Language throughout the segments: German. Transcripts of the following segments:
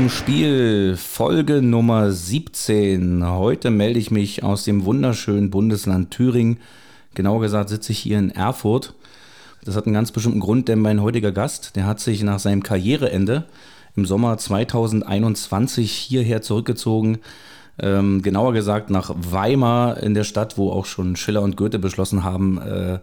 Zum Spiel, Folge Nummer 17. Heute melde ich mich aus dem wunderschönen Bundesland Thüringen. Genauer gesagt sitze ich hier in Erfurt. Das hat einen ganz bestimmten Grund, denn mein heutiger Gast, der hat sich nach seinem Karriereende im Sommer 2021 hierher zurückgezogen ähm, genauer gesagt nach Weimar in der Stadt, wo auch schon Schiller und Goethe beschlossen haben, äh,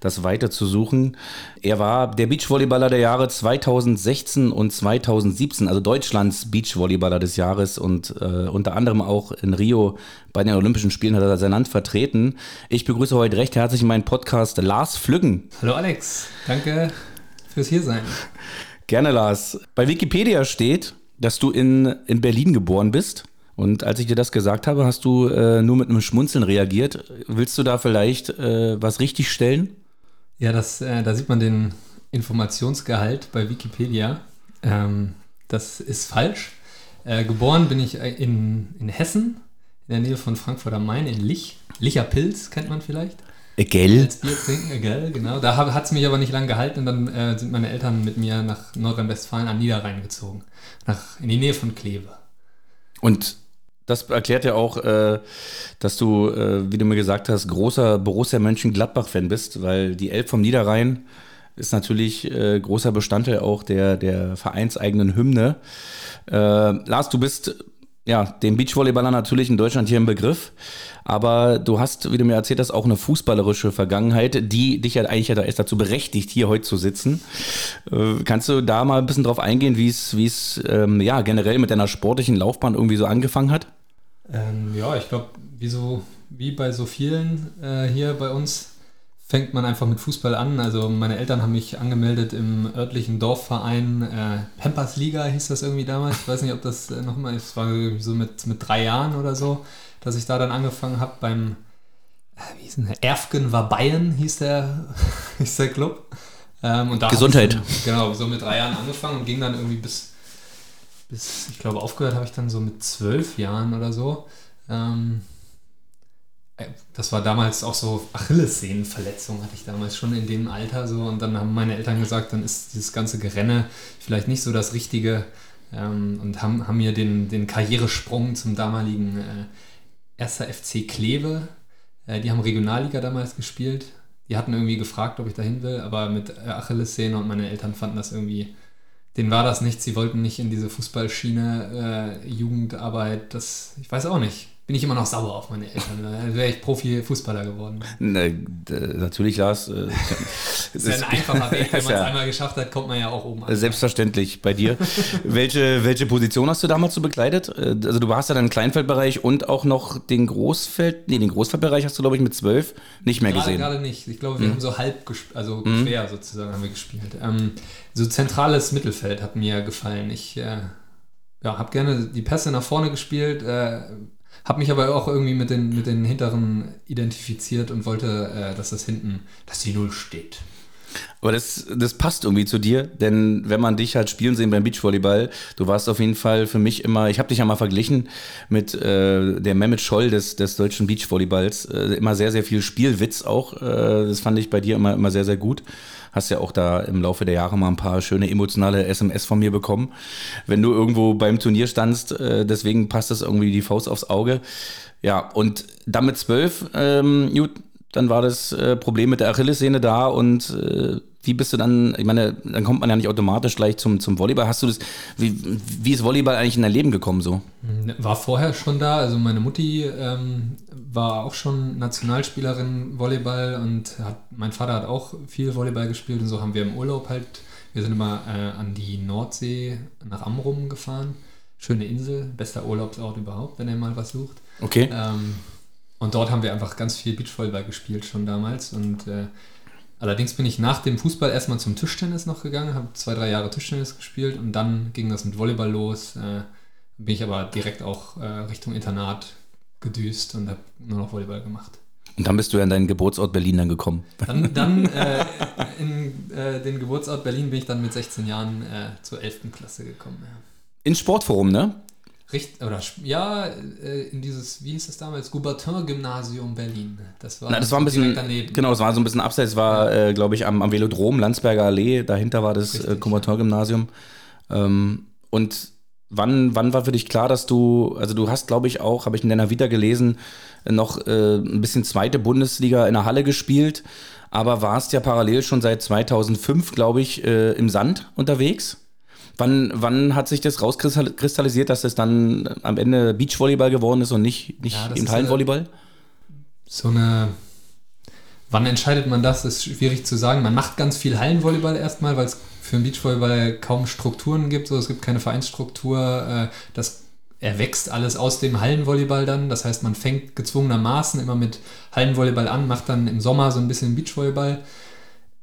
das weiter zu suchen. Er war der Beachvolleyballer der Jahre 2016 und 2017, also Deutschlands Beachvolleyballer des Jahres und äh, unter anderem auch in Rio bei den Olympischen Spielen hat er sein Land vertreten. Ich begrüße heute recht herzlich meinen Podcast Lars Flüggen. Hallo Alex, danke fürs Hiersein. Gerne Lars. Bei Wikipedia steht, dass du in, in Berlin geboren bist. Und als ich dir das gesagt habe, hast du äh, nur mit einem Schmunzeln reagiert. Willst du da vielleicht äh, was richtig stellen? Ja, das, äh, da sieht man den Informationsgehalt bei Wikipedia. Ähm, das ist falsch. Äh, geboren bin ich in, in Hessen, in der Nähe von Frankfurt am Main, in Lich. Licher Pilz kennt man vielleicht. Gell? Als Bier trinken, gell, genau. Da hat es mich aber nicht lange gehalten und dann äh, sind meine Eltern mit mir nach Nordrhein-Westfalen an Niederrhein gezogen. Nach, in die Nähe von Kleve. Und das erklärt ja auch, äh, dass du, äh, wie du mir gesagt hast, großer Borussia Mönchengladbach-Fan bist, weil die Elb vom Niederrhein ist natürlich äh, großer Bestandteil auch der, der vereinseigenen Hymne. Äh, Lars, du bist ja dem Beachvolleyballer natürlich in Deutschland hier im Begriff, aber du hast, wie du mir erzählt hast, auch eine fußballerische Vergangenheit, die dich ja eigentlich ja erst dazu berechtigt, hier heute zu sitzen. Äh, kannst du da mal ein bisschen drauf eingehen, wie es, wie es ähm, ja generell mit deiner sportlichen Laufbahn irgendwie so angefangen hat? Ähm, ja, ich glaube, wie, so, wie bei so vielen äh, hier bei uns fängt man einfach mit Fußball an. Also meine Eltern haben mich angemeldet im örtlichen Dorfverein äh, Pampers Liga hieß das irgendwie damals. Ich weiß nicht, ob das äh, nochmal, es war so mit, mit drei Jahren oder so, dass ich da dann angefangen habe beim, äh, wie hieß denn der? Erfgen war Bayern hieß der, hieß der Club. Ähm, und da Gesundheit. Dann, genau, so mit drei Jahren angefangen und ging dann irgendwie bis bis, ich glaube, aufgehört habe ich dann so mit zwölf Jahren oder so. Ähm, äh, das war damals auch so Achillessehnenverletzung hatte ich damals schon in dem Alter so und dann haben meine Eltern gesagt, dann ist dieses ganze Gerenne vielleicht nicht so das Richtige ähm, und haben, haben mir den, den Karrieresprung zum damaligen äh, 1. FC Kleve, äh, die haben Regionalliga damals gespielt, die hatten irgendwie gefragt, ob ich dahin will, aber mit Achillessehne und meine Eltern fanden das irgendwie denen war das nicht, sie wollten nicht in diese Fußballschiene, äh, Jugendarbeit, das, ich weiß auch nicht bin ich immer noch sauer auf meine Eltern. Dann wäre ich Profi-Fußballer geworden. Ne, natürlich, Lars. Äh, das ist ja ein einfacher Weg. Wenn man es einmal geschafft hat, kommt man ja auch oben an. Selbstverständlich bei dir. welche, welche Position hast du damals so bekleidet? Äh, also du warst ja dann im Kleinfeldbereich und auch noch den Großfeld, nee, den Großfeldbereich hast du, glaube ich, mit zwölf nicht mehr gerade, gesehen. Gerade nicht. Ich glaube, wir mhm. haben so halb, also mhm. quer sozusagen haben wir gespielt. Ähm, so zentrales Mittelfeld hat mir gefallen. Ich äh, ja, habe gerne die Pässe nach vorne gespielt, äh, habe mich aber auch irgendwie mit den, mit den Hinteren identifiziert und wollte, äh, dass das hinten, dass die Null steht. Aber das, das passt irgendwie zu dir, denn wenn man dich halt spielen sehen beim Beachvolleyball, du warst auf jeden Fall für mich immer, ich habe dich ja mal verglichen mit äh, der Mehmet Scholl des, des deutschen Beachvolleyballs, äh, immer sehr, sehr viel Spielwitz auch, äh, das fand ich bei dir immer, immer sehr, sehr gut. Hast ja auch da im Laufe der Jahre mal ein paar schöne emotionale SMS von mir bekommen, wenn du irgendwo beim Turnier standst, äh, deswegen passt das irgendwie die Faust aufs Auge. Ja, und damit zwölf, ähm, gut, dann war das äh, Problem mit der Achillessehne da und äh, wie bist du dann, ich meine, dann kommt man ja nicht automatisch gleich zum, zum Volleyball. Hast du das, wie, wie ist Volleyball eigentlich in dein Leben gekommen so? War vorher schon da, also meine Mutti ähm, war auch schon Nationalspielerin Volleyball und hat, mein Vater hat auch viel Volleyball gespielt und so haben wir im Urlaub halt, wir sind immer äh, an die Nordsee nach Amrum gefahren. Schöne Insel, bester Urlaubsort überhaupt, wenn ihr mal was sucht. Okay. Ähm, und dort haben wir einfach ganz viel Beachvolleyball gespielt schon damals. Und äh, allerdings bin ich nach dem Fußball erstmal zum Tischtennis noch gegangen, habe zwei, drei Jahre Tischtennis gespielt und dann ging das mit Volleyball los. Äh, bin ich aber direkt auch äh, Richtung Internat gedüst und habe nur noch Volleyball gemacht. Und dann bist du ja in deinen Geburtsort Berlin dann gekommen. Dann, dann äh, in äh, den Geburtsort Berlin bin ich dann mit 16 Jahren äh, zur 11. Klasse gekommen. Ja. Ins Sportforum, ne? Richt, oder, ja, äh, in dieses, wie hieß es damals, Goubertin-Gymnasium Berlin. Das war, Na, das war ein bisschen, daneben. genau, es war so ein bisschen abseits, es war, äh, glaube ich, am, am Velodrom, Landsberger Allee, dahinter war das äh, Goubertin-Gymnasium. Ähm, und wann, wann war für dich klar, dass du, also du hast, glaube ich, auch, habe ich in deiner Vita gelesen, noch äh, ein bisschen zweite Bundesliga in der Halle gespielt, aber warst ja parallel schon seit 2005, glaube ich, äh, im Sand unterwegs. Wann, wann hat sich das rauskristallisiert, dass das dann am Ende Beachvolleyball geworden ist und nicht, nicht ja, eben Hallenvolleyball? So eine. Wann entscheidet man das? Ist schwierig zu sagen. Man macht ganz viel Hallenvolleyball erstmal, weil es für den Beachvolleyball kaum Strukturen gibt. So, es gibt keine Vereinsstruktur. Äh, das erwächst alles aus dem Hallenvolleyball dann. Das heißt, man fängt gezwungenermaßen immer mit Hallenvolleyball an, macht dann im Sommer so ein bisschen Beachvolleyball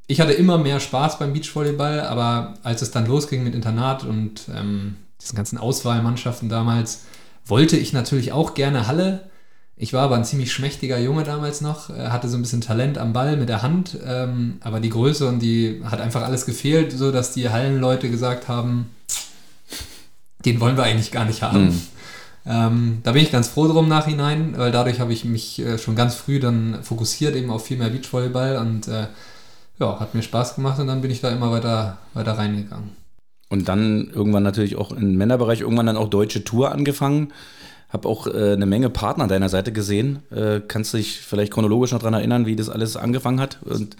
ich hatte immer mehr Spaß beim Beachvolleyball, aber als es dann losging mit Internat und ähm, diesen ganzen Auswahlmannschaften damals, wollte ich natürlich auch gerne Halle. Ich war aber ein ziemlich schmächtiger Junge damals noch, äh, hatte so ein bisschen Talent am Ball mit der Hand, ähm, aber die Größe und die hat einfach alles gefehlt, so dass die Hallenleute gesagt haben, den wollen wir eigentlich gar nicht haben. Mhm. Ähm, da bin ich ganz froh drum nachhinein, weil dadurch habe ich mich äh, schon ganz früh dann fokussiert eben auf viel mehr Beachvolleyball und äh, ja, hat mir Spaß gemacht und dann bin ich da immer weiter, weiter reingegangen. Und dann irgendwann natürlich auch im Männerbereich, irgendwann dann auch deutsche Tour angefangen. Hab auch äh, eine Menge Partner an deiner Seite gesehen. Äh, kannst du dich vielleicht chronologisch noch daran erinnern, wie das alles angefangen hat? Und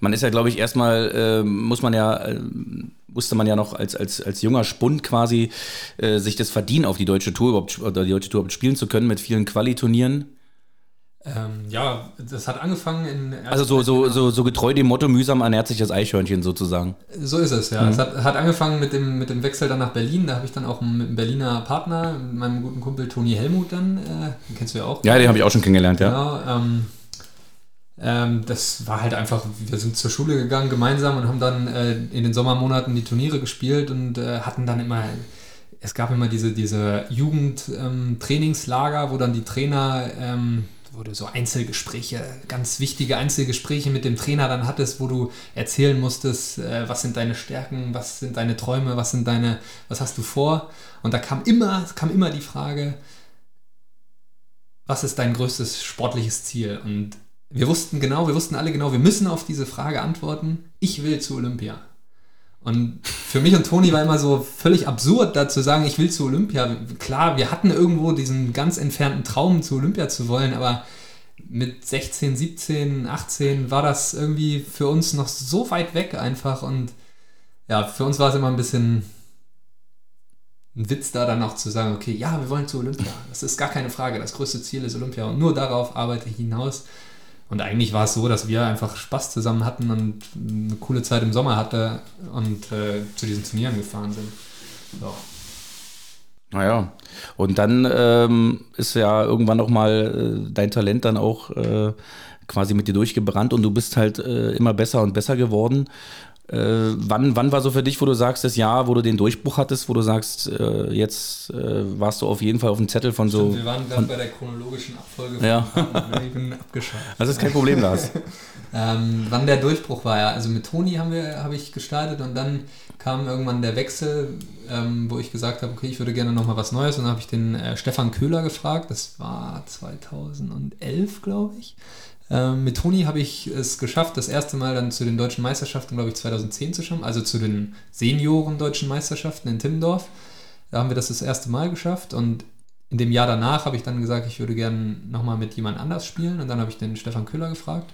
man ist ja, glaube ich, erstmal, äh, muss man ja, äh, musste man ja noch als, als, als junger Spund quasi äh, sich das verdienen, auf die deutsche Tour überhaupt, die deutsche Tour überhaupt spielen zu können mit vielen Qualiturnieren. Ähm, ja, das hat angefangen in. Also so, so, so, so getreu dem Motto, mühsam ernährt sich das Eichhörnchen sozusagen. So ist es, ja. Mhm. Es hat, hat angefangen mit dem, mit dem Wechsel dann nach Berlin. Da habe ich dann auch einen, einen Berliner Partner, mit meinem guten Kumpel Toni Helmut dann. Äh, den kennst du ja auch. Ja, den habe ich auch schon kennengelernt, ja. Genau. Ähm, ähm, das war halt einfach, wir sind zur Schule gegangen gemeinsam und haben dann äh, in den Sommermonaten die Turniere gespielt und äh, hatten dann immer es gab immer diese, diese Jugendtrainingslager, ähm, wo dann die Trainer ähm, wo du so Einzelgespräche, ganz wichtige Einzelgespräche mit dem Trainer dann hattest, wo du erzählen musstest, äh, was sind deine Stärken, was sind deine Träume, was sind deine, was hast du vor? Und da kam immer, kam immer die Frage, was ist dein größtes sportliches Ziel? Und wir wussten genau, wir wussten alle genau, wir müssen auf diese Frage antworten. Ich will zu Olympia. Und für mich und Toni war immer so völlig absurd, da zu sagen, ich will zu Olympia. Klar, wir hatten irgendwo diesen ganz entfernten Traum, zu Olympia zu wollen, aber mit 16, 17, 18 war das irgendwie für uns noch so weit weg einfach. Und ja, für uns war es immer ein bisschen ein Witz da dann noch zu sagen, okay, ja, wir wollen zu Olympia. Das ist gar keine Frage. Das größte Ziel ist Olympia und nur darauf arbeite ich hinaus. Und eigentlich war es so, dass wir einfach Spaß zusammen hatten und eine coole Zeit im Sommer hatte und äh, zu diesen Turnieren gefahren sind. So. Naja, und dann ähm, ist ja irgendwann nochmal äh, dein Talent dann auch äh, quasi mit dir durchgebrannt und du bist halt äh, immer besser und besser geworden. Äh, wann, wann war so für dich, wo du sagst, das Jahr, wo du den Durchbruch hattest, wo du sagst, äh, jetzt äh, warst du auf jeden Fall auf dem Zettel von so. Stimmt, wir waren gerade bei der chronologischen Abfolge. Ja. ich bin abgeschaltet. Das ist kein Problem, Lars. ähm, wann der Durchbruch war, ja. Also mit Toni habe ich gestartet und dann kam irgendwann der Wechsel, ähm, wo ich gesagt habe, okay, ich würde gerne nochmal was Neues. Und dann habe ich den äh, Stefan Köhler gefragt. Das war 2011, glaube ich. Ähm, mit Toni habe ich es geschafft, das erste Mal dann zu den deutschen Meisterschaften, glaube ich, 2010 zu schauen, also zu den Senioren-deutschen Meisterschaften in Timmendorf. Da haben wir das das erste Mal geschafft und in dem Jahr danach habe ich dann gesagt, ich würde gerne nochmal mit jemand anders spielen und dann habe ich den Stefan Köhler gefragt.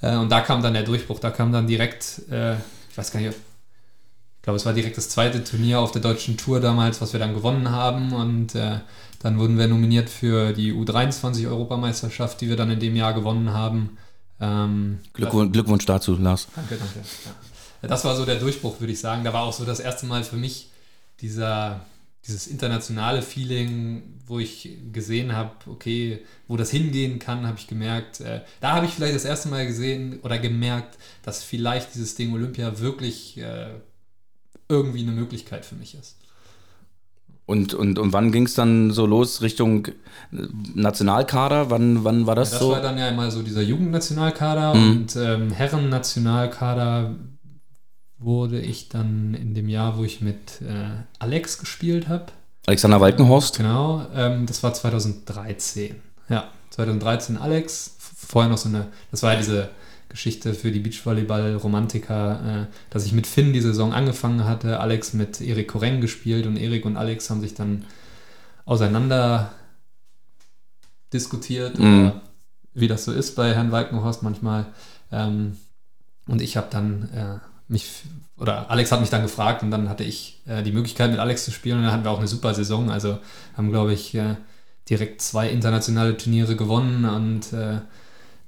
Äh, und da kam dann der Durchbruch, da kam dann direkt, äh, ich weiß gar nicht, ich glaube, es war direkt das zweite Turnier auf der deutschen Tour damals, was wir dann gewonnen haben und äh, dann wurden wir nominiert für die U23-Europameisterschaft, die wir dann in dem Jahr gewonnen haben. Ähm, Glückwunsch, Glückwunsch, dazu, Lars. Danke, danke. Ja. Das war so der Durchbruch, würde ich sagen. Da war auch so das erste Mal für mich dieser, dieses internationale Feeling, wo ich gesehen habe, okay, wo das hingehen kann, habe ich gemerkt. Äh, da habe ich vielleicht das erste Mal gesehen oder gemerkt, dass vielleicht dieses Ding Olympia wirklich äh, irgendwie eine Möglichkeit für mich ist. Und, und, und wann ging es dann so los Richtung Nationalkader? Wann, wann war das, ja, das so? Das war dann ja immer so dieser Jugendnationalkader mhm. und ähm, Herren-Nationalkader wurde ich dann in dem Jahr, wo ich mit äh, Alex gespielt habe. Alexander Walkenhorst? Genau, ähm, das war 2013. Ja, 2013 Alex. Vorher noch so eine, das war ja diese Geschichte für die Beachvolleyball-Romantiker, äh, dass ich mit Finn die Saison angefangen hatte, Alex mit Erik Koreng gespielt und Erik und Alex haben sich dann auseinander diskutiert, mhm. oder wie das so ist bei Herrn Walkenhorst manchmal. Ähm, und ich habe dann äh, mich, oder Alex hat mich dann gefragt und dann hatte ich äh, die Möglichkeit mit Alex zu spielen und dann hatten wir auch eine super Saison. Also haben, glaube ich, äh, direkt zwei internationale Turniere gewonnen und äh,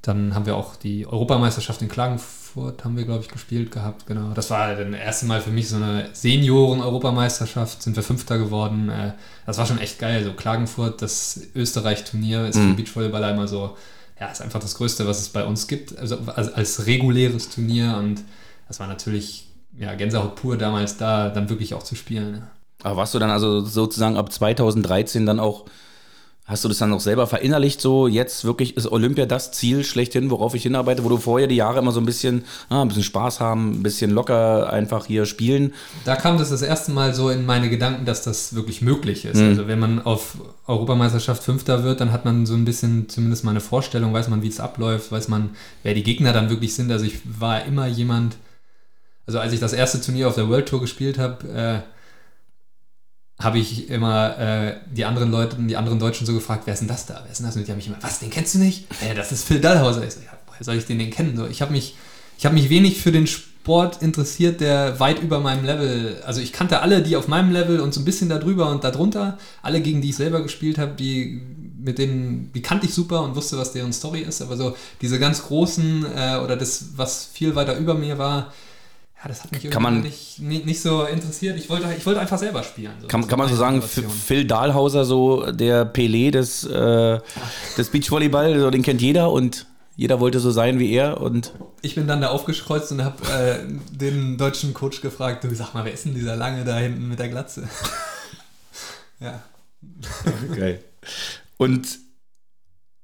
dann haben wir auch die Europameisterschaft in Klagenfurt, haben wir, glaube ich, gespielt gehabt. Genau. Das war das erste Mal für mich so eine Senioren-Europameisterschaft. Sind wir Fünfter geworden. Äh, das war schon echt geil. So Klagenfurt, das Österreich-Turnier ist für mhm. Beachvolleyballer immer so, ja, ist einfach das Größte, was es bei uns gibt. Also als, als reguläres Turnier. Und das war natürlich ja, Gänsehaut pur damals da, dann wirklich auch zu spielen. Aber warst du dann also sozusagen ab 2013 dann auch Hast du das dann auch selber verinnerlicht, so jetzt wirklich ist Olympia das Ziel schlechthin, worauf ich hinarbeite, wo du vorher die Jahre immer so ein bisschen, ah, ein bisschen Spaß haben, ein bisschen locker einfach hier spielen? Da kam das das erste Mal so in meine Gedanken, dass das wirklich möglich ist. Mhm. Also wenn man auf Europameisterschaft Fünfter wird, dann hat man so ein bisschen zumindest mal eine Vorstellung, weiß man, wie es abläuft, weiß man, wer die Gegner dann wirklich sind. Also ich war immer jemand, also als ich das erste Turnier auf der World Tour gespielt habe, äh, habe ich immer äh, die anderen Leute, die anderen Deutschen so gefragt, wer ist denn das da? Wer ist denn das? Und die haben mich immer, was, den kennst du nicht? Ja, das ist Phil Dallhauser. Ich so, ja, woher soll ich den denn kennen? So, ich habe mich, ich mich wenig für den Sport interessiert, der weit über meinem Level, also ich kannte alle, die auf meinem Level und so ein bisschen darüber und darunter, alle gegen die ich selber gespielt habe, die mit denen, die kannte ich super und wusste, was deren Story ist, aber so diese ganz großen äh, oder das, was viel weiter über mir war, ja, das hat mich kann man, nicht, nicht, so interessiert. Ich wollte, ich wollte einfach selber spielen. So. Kann, kann man so sagen, Phil Dahlhauser, so der Pelé des, äh, des Beachvolleyball, so, den kennt jeder und jeder wollte so sein wie er und ich bin dann da aufgekreuzt und habe äh, den deutschen Coach gefragt, du sag mal, wer ist denn dieser lange da hinten mit der Glatze? ja. Geil. Und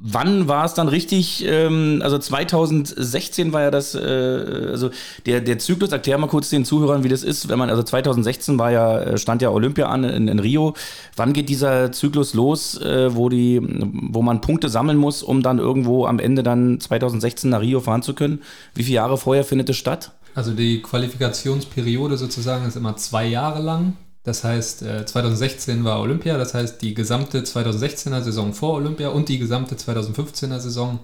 Wann war es dann richtig? Ähm, also 2016 war ja das, äh, also der, der Zyklus, erklär mal kurz den Zuhörern, wie das ist, wenn man, also 2016 war ja, äh, stand ja Olympia an in, in Rio. Wann geht dieser Zyklus los, äh, wo die, wo man Punkte sammeln muss, um dann irgendwo am Ende dann 2016 nach Rio fahren zu können? Wie viele Jahre vorher findet es statt? Also die Qualifikationsperiode sozusagen ist immer zwei Jahre lang. Das heißt, 2016 äh, war Olympia, das heißt, die gesamte 2016er Saison vor Olympia und die gesamte 2015er Saison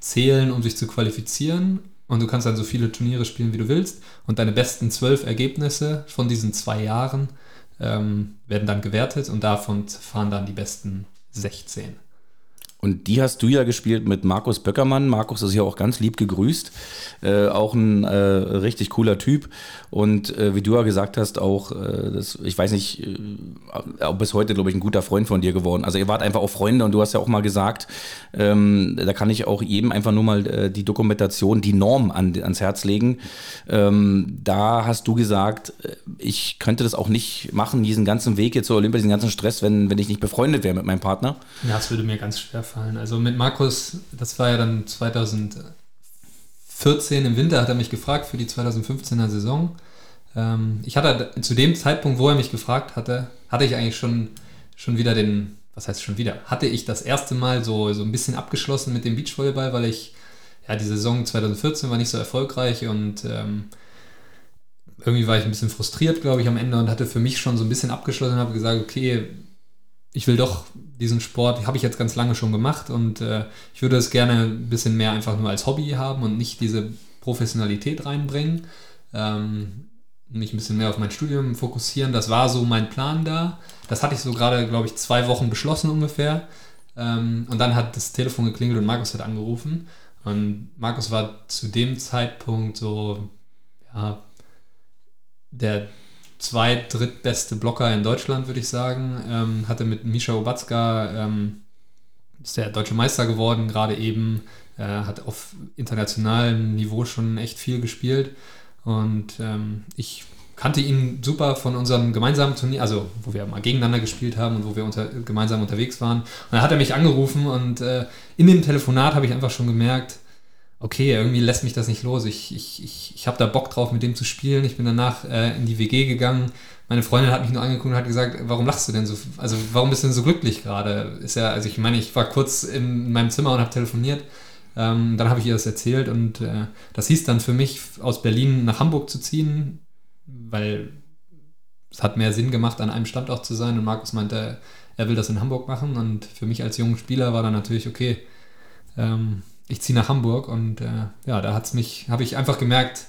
zählen, um sich zu qualifizieren. Und du kannst dann so viele Turniere spielen, wie du willst. Und deine besten zwölf Ergebnisse von diesen zwei Jahren ähm, werden dann gewertet und davon fahren dann die besten 16. Und die hast du ja gespielt mit Markus Böckermann. Markus ist ja auch ganz lieb gegrüßt. Äh, auch ein äh, richtig cooler Typ. Und äh, wie du ja gesagt hast, auch, äh, das, ich weiß nicht, äh, bis heute, glaube ich, ein guter Freund von dir geworden. Also ihr wart einfach auch Freunde und du hast ja auch mal gesagt, ähm, da kann ich auch jedem einfach nur mal äh, die Dokumentation, die Norm an, ans Herz legen. Ähm, da hast du gesagt, ich könnte das auch nicht machen, diesen ganzen Weg jetzt zur Olympia, diesen ganzen Stress, wenn, wenn ich nicht befreundet wäre mit meinem Partner. Ja, das würde mir ganz schwer fallen. Also mit Markus, das war ja dann 2014 im Winter, hat er mich gefragt für die 2015er Saison. Ähm, ich hatte zu dem Zeitpunkt, wo er mich gefragt hatte, hatte ich eigentlich schon, schon wieder den, was heißt schon wieder, hatte ich das erste Mal so, so ein bisschen abgeschlossen mit dem Beachvolleyball, weil ich, ja, die Saison 2014 war nicht so erfolgreich und ähm, irgendwie war ich ein bisschen frustriert, glaube ich, am Ende und hatte für mich schon so ein bisschen abgeschlossen und habe gesagt, okay, ich will doch diesen Sport, habe ich jetzt ganz lange schon gemacht und äh, ich würde es gerne ein bisschen mehr einfach nur als Hobby haben und nicht diese Professionalität reinbringen. Ähm, mich ein bisschen mehr auf mein Studium fokussieren. Das war so mein Plan da. Das hatte ich so gerade, glaube ich, zwei Wochen beschlossen ungefähr. Ähm, und dann hat das Telefon geklingelt und Markus hat angerufen. Und Markus war zu dem Zeitpunkt so, ja, der zweit-, drittbeste Blocker in Deutschland, würde ich sagen. Ähm, hatte mit Misha Obatzka, ähm, ist der deutsche Meister geworden, gerade eben. Äh, hat auf internationalem Niveau schon echt viel gespielt. Und ähm, ich kannte ihn super von unserem gemeinsamen Turnier, also wo wir mal gegeneinander gespielt haben und wo wir unter, gemeinsam unterwegs waren. Und dann hat er mich angerufen und äh, in dem Telefonat habe ich einfach schon gemerkt, okay, irgendwie lässt mich das nicht los. Ich, ich, ich, ich habe da Bock drauf, mit dem zu spielen. Ich bin danach äh, in die WG gegangen. Meine Freundin hat mich nur angeguckt und hat gesagt, warum lachst du denn so? Also warum bist du denn so glücklich gerade? Ist ja, also ich meine, ich war kurz in meinem Zimmer und habe telefoniert. Ähm, dann habe ich ihr das erzählt und äh, das hieß dann für mich, aus Berlin nach Hamburg zu ziehen, weil es hat mehr Sinn gemacht, an einem Standort zu sein. Und Markus meinte, er will das in Hamburg machen. Und für mich als junger Spieler war dann natürlich, okay, ähm, ich ziehe nach Hamburg und äh, ja, da hat's mich, habe ich einfach gemerkt,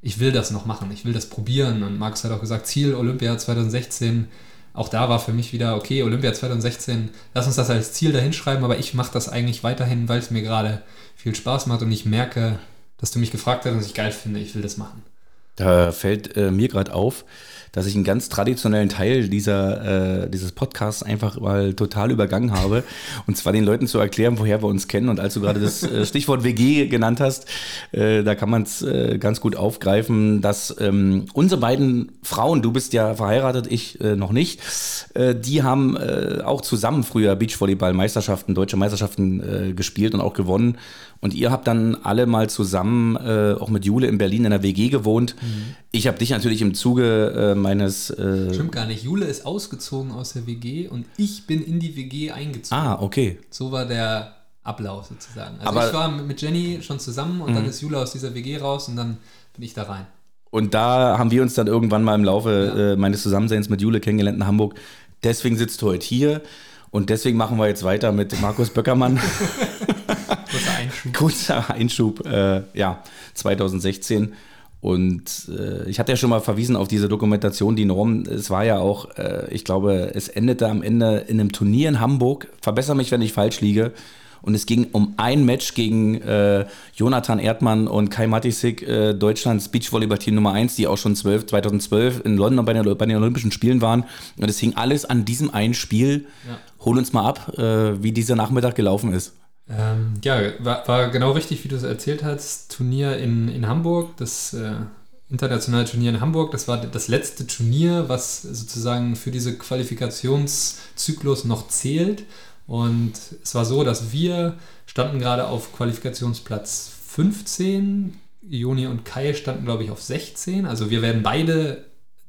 ich will das noch machen, ich will das probieren. Und Markus hat auch gesagt, Ziel Olympia 2016. Auch da war für mich wieder, okay, Olympia 2016, lass uns das als Ziel dahinschreiben, aber ich mache das eigentlich weiterhin, weil es mir gerade viel Spaß macht und ich merke, dass du mich gefragt hast und ich geil finde, ich will das machen. Da fällt äh, mir gerade auf, dass ich einen ganz traditionellen Teil dieser, äh, dieses Podcasts einfach mal total übergangen habe. Und zwar den Leuten zu erklären, woher wir uns kennen. Und als du gerade das äh, Stichwort WG genannt hast, äh, da kann man es äh, ganz gut aufgreifen, dass ähm, unsere beiden Frauen, du bist ja verheiratet, ich äh, noch nicht, äh, die haben äh, auch zusammen früher Beachvolleyball-Meisterschaften, deutsche Meisterschaften äh, gespielt und auch gewonnen. Und ihr habt dann alle mal zusammen, äh, auch mit Jule in Berlin in der WG gewohnt. Mhm. Ich habe dich natürlich im Zuge äh, meines. Äh Stimmt gar nicht. Jule ist ausgezogen aus der WG und ich bin in die WG eingezogen. Ah, okay. So war der Ablauf sozusagen. Also Aber ich war mit Jenny schon zusammen und mhm. dann ist Jule aus dieser WG raus und dann bin ich da rein. Und da haben wir uns dann irgendwann mal im Laufe ja. äh, meines Zusammenseins mit Jule kennengelernt in Hamburg. Deswegen sitzt du heute hier. Und deswegen machen wir jetzt weiter mit Markus Böckermann. Kurzer Einschub. Kurzer Einschub, äh, ja, 2016. Und äh, ich hatte ja schon mal verwiesen auf diese Dokumentation, die Norm. Es war ja auch, äh, ich glaube, es endete am Ende in einem Turnier in Hamburg. Verbessere mich, wenn ich falsch liege. Und es ging um ein Match gegen äh, Jonathan Erdmann und Kai Matisik, äh, Deutschlands Beachvolleyball-Team Nummer 1, die auch schon 12, 2012 in London bei den, bei den, Olympischen Spielen waren. Und es hing alles an diesem einen Spiel. Ja. Hol uns mal ab, äh, wie dieser Nachmittag gelaufen ist. Ähm, ja, war, war, genau richtig, wie du es erzählt hast. Turnier in, in Hamburg, das äh, internationale Turnier in Hamburg, das war das letzte Turnier, was sozusagen für diese Qualifikationszyklus noch zählt. Und es war so, dass wir standen gerade auf Qualifikationsplatz 15. Joni und Kai standen, glaube ich, auf 16. Also wir wären beide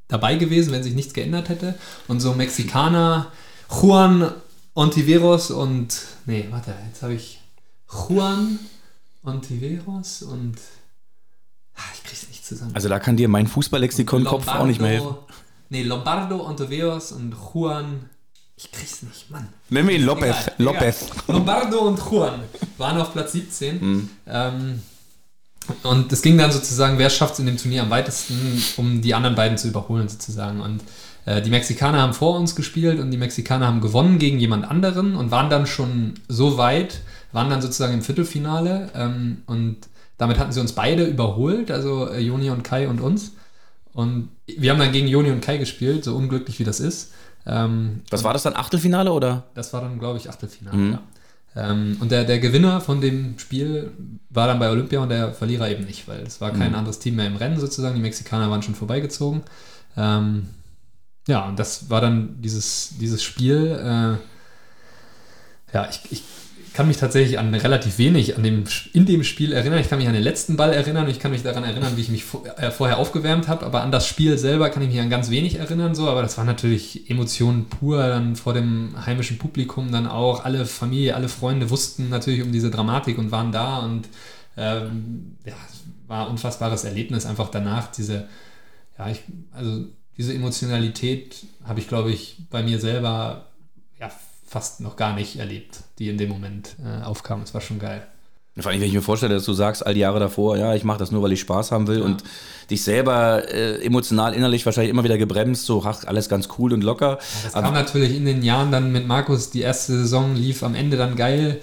dabei gewesen, wenn sich nichts geändert hätte. Und so Mexikaner, Juan Ontiveros und. Nee, warte, jetzt habe ich Juan Ontiveros und. Ach, ich krieg's nicht zusammen. Also da kann dir mein Fußballlexikon-Kopf auch nicht mehr helfen. Nee, Lombardo Ontiveros und Juan ich krieg's nicht, Mann. Nimm ihn Lopez. Egal, Lopez. Egal. Lombardo und Juan waren auf Platz 17. Mhm. Ähm, Und es ging dann sozusagen, wer schafft es in dem Turnier am weitesten, um die anderen beiden zu überholen sozusagen. Und die Mexikaner haben vor uns gespielt und die Mexikaner haben gewonnen gegen jemand anderen und waren dann schon so weit, waren dann sozusagen im Viertelfinale ähm, und damit hatten sie uns beide überholt, also äh, Joni und Kai und uns. Und wir haben dann gegen Joni und Kai gespielt, so unglücklich wie das ist. Ähm, Was war das dann, Achtelfinale oder? Das war dann, glaube ich, Achtelfinale, mhm. ja. Ähm, und der, der Gewinner von dem Spiel war dann bei Olympia und der Verlierer eben nicht, weil es war kein mhm. anderes Team mehr im Rennen sozusagen. Die Mexikaner waren schon vorbeigezogen. Ähm, ja, und das war dann dieses, dieses Spiel. Äh, ja, ich, ich kann mich tatsächlich an relativ wenig an dem, in dem Spiel erinnern. Ich kann mich an den letzten Ball erinnern ich kann mich daran erinnern, wie ich mich äh, vorher aufgewärmt habe. Aber an das Spiel selber kann ich mich an ganz wenig erinnern. So. Aber das war natürlich Emotionen pur dann vor dem heimischen Publikum dann auch. Alle Familie, alle Freunde wussten natürlich um diese Dramatik und waren da. Und ähm, ja, war ein unfassbares Erlebnis einfach danach. Diese, ja, ich, also diese Emotionalität habe ich, glaube ich, bei mir selber ja, fast noch gar nicht erlebt, die in dem Moment äh, aufkam. Es war schon geil. Vor allem, wenn ich mir vorstelle, dass du sagst, all die Jahre davor, ja, ich mache das nur, weil ich Spaß haben will ja. und dich selber äh, emotional, innerlich wahrscheinlich immer wieder gebremst, so, ach, alles ganz cool und locker. Ja, das Aber kam natürlich in den Jahren dann mit Markus, die erste Saison lief am Ende dann geil,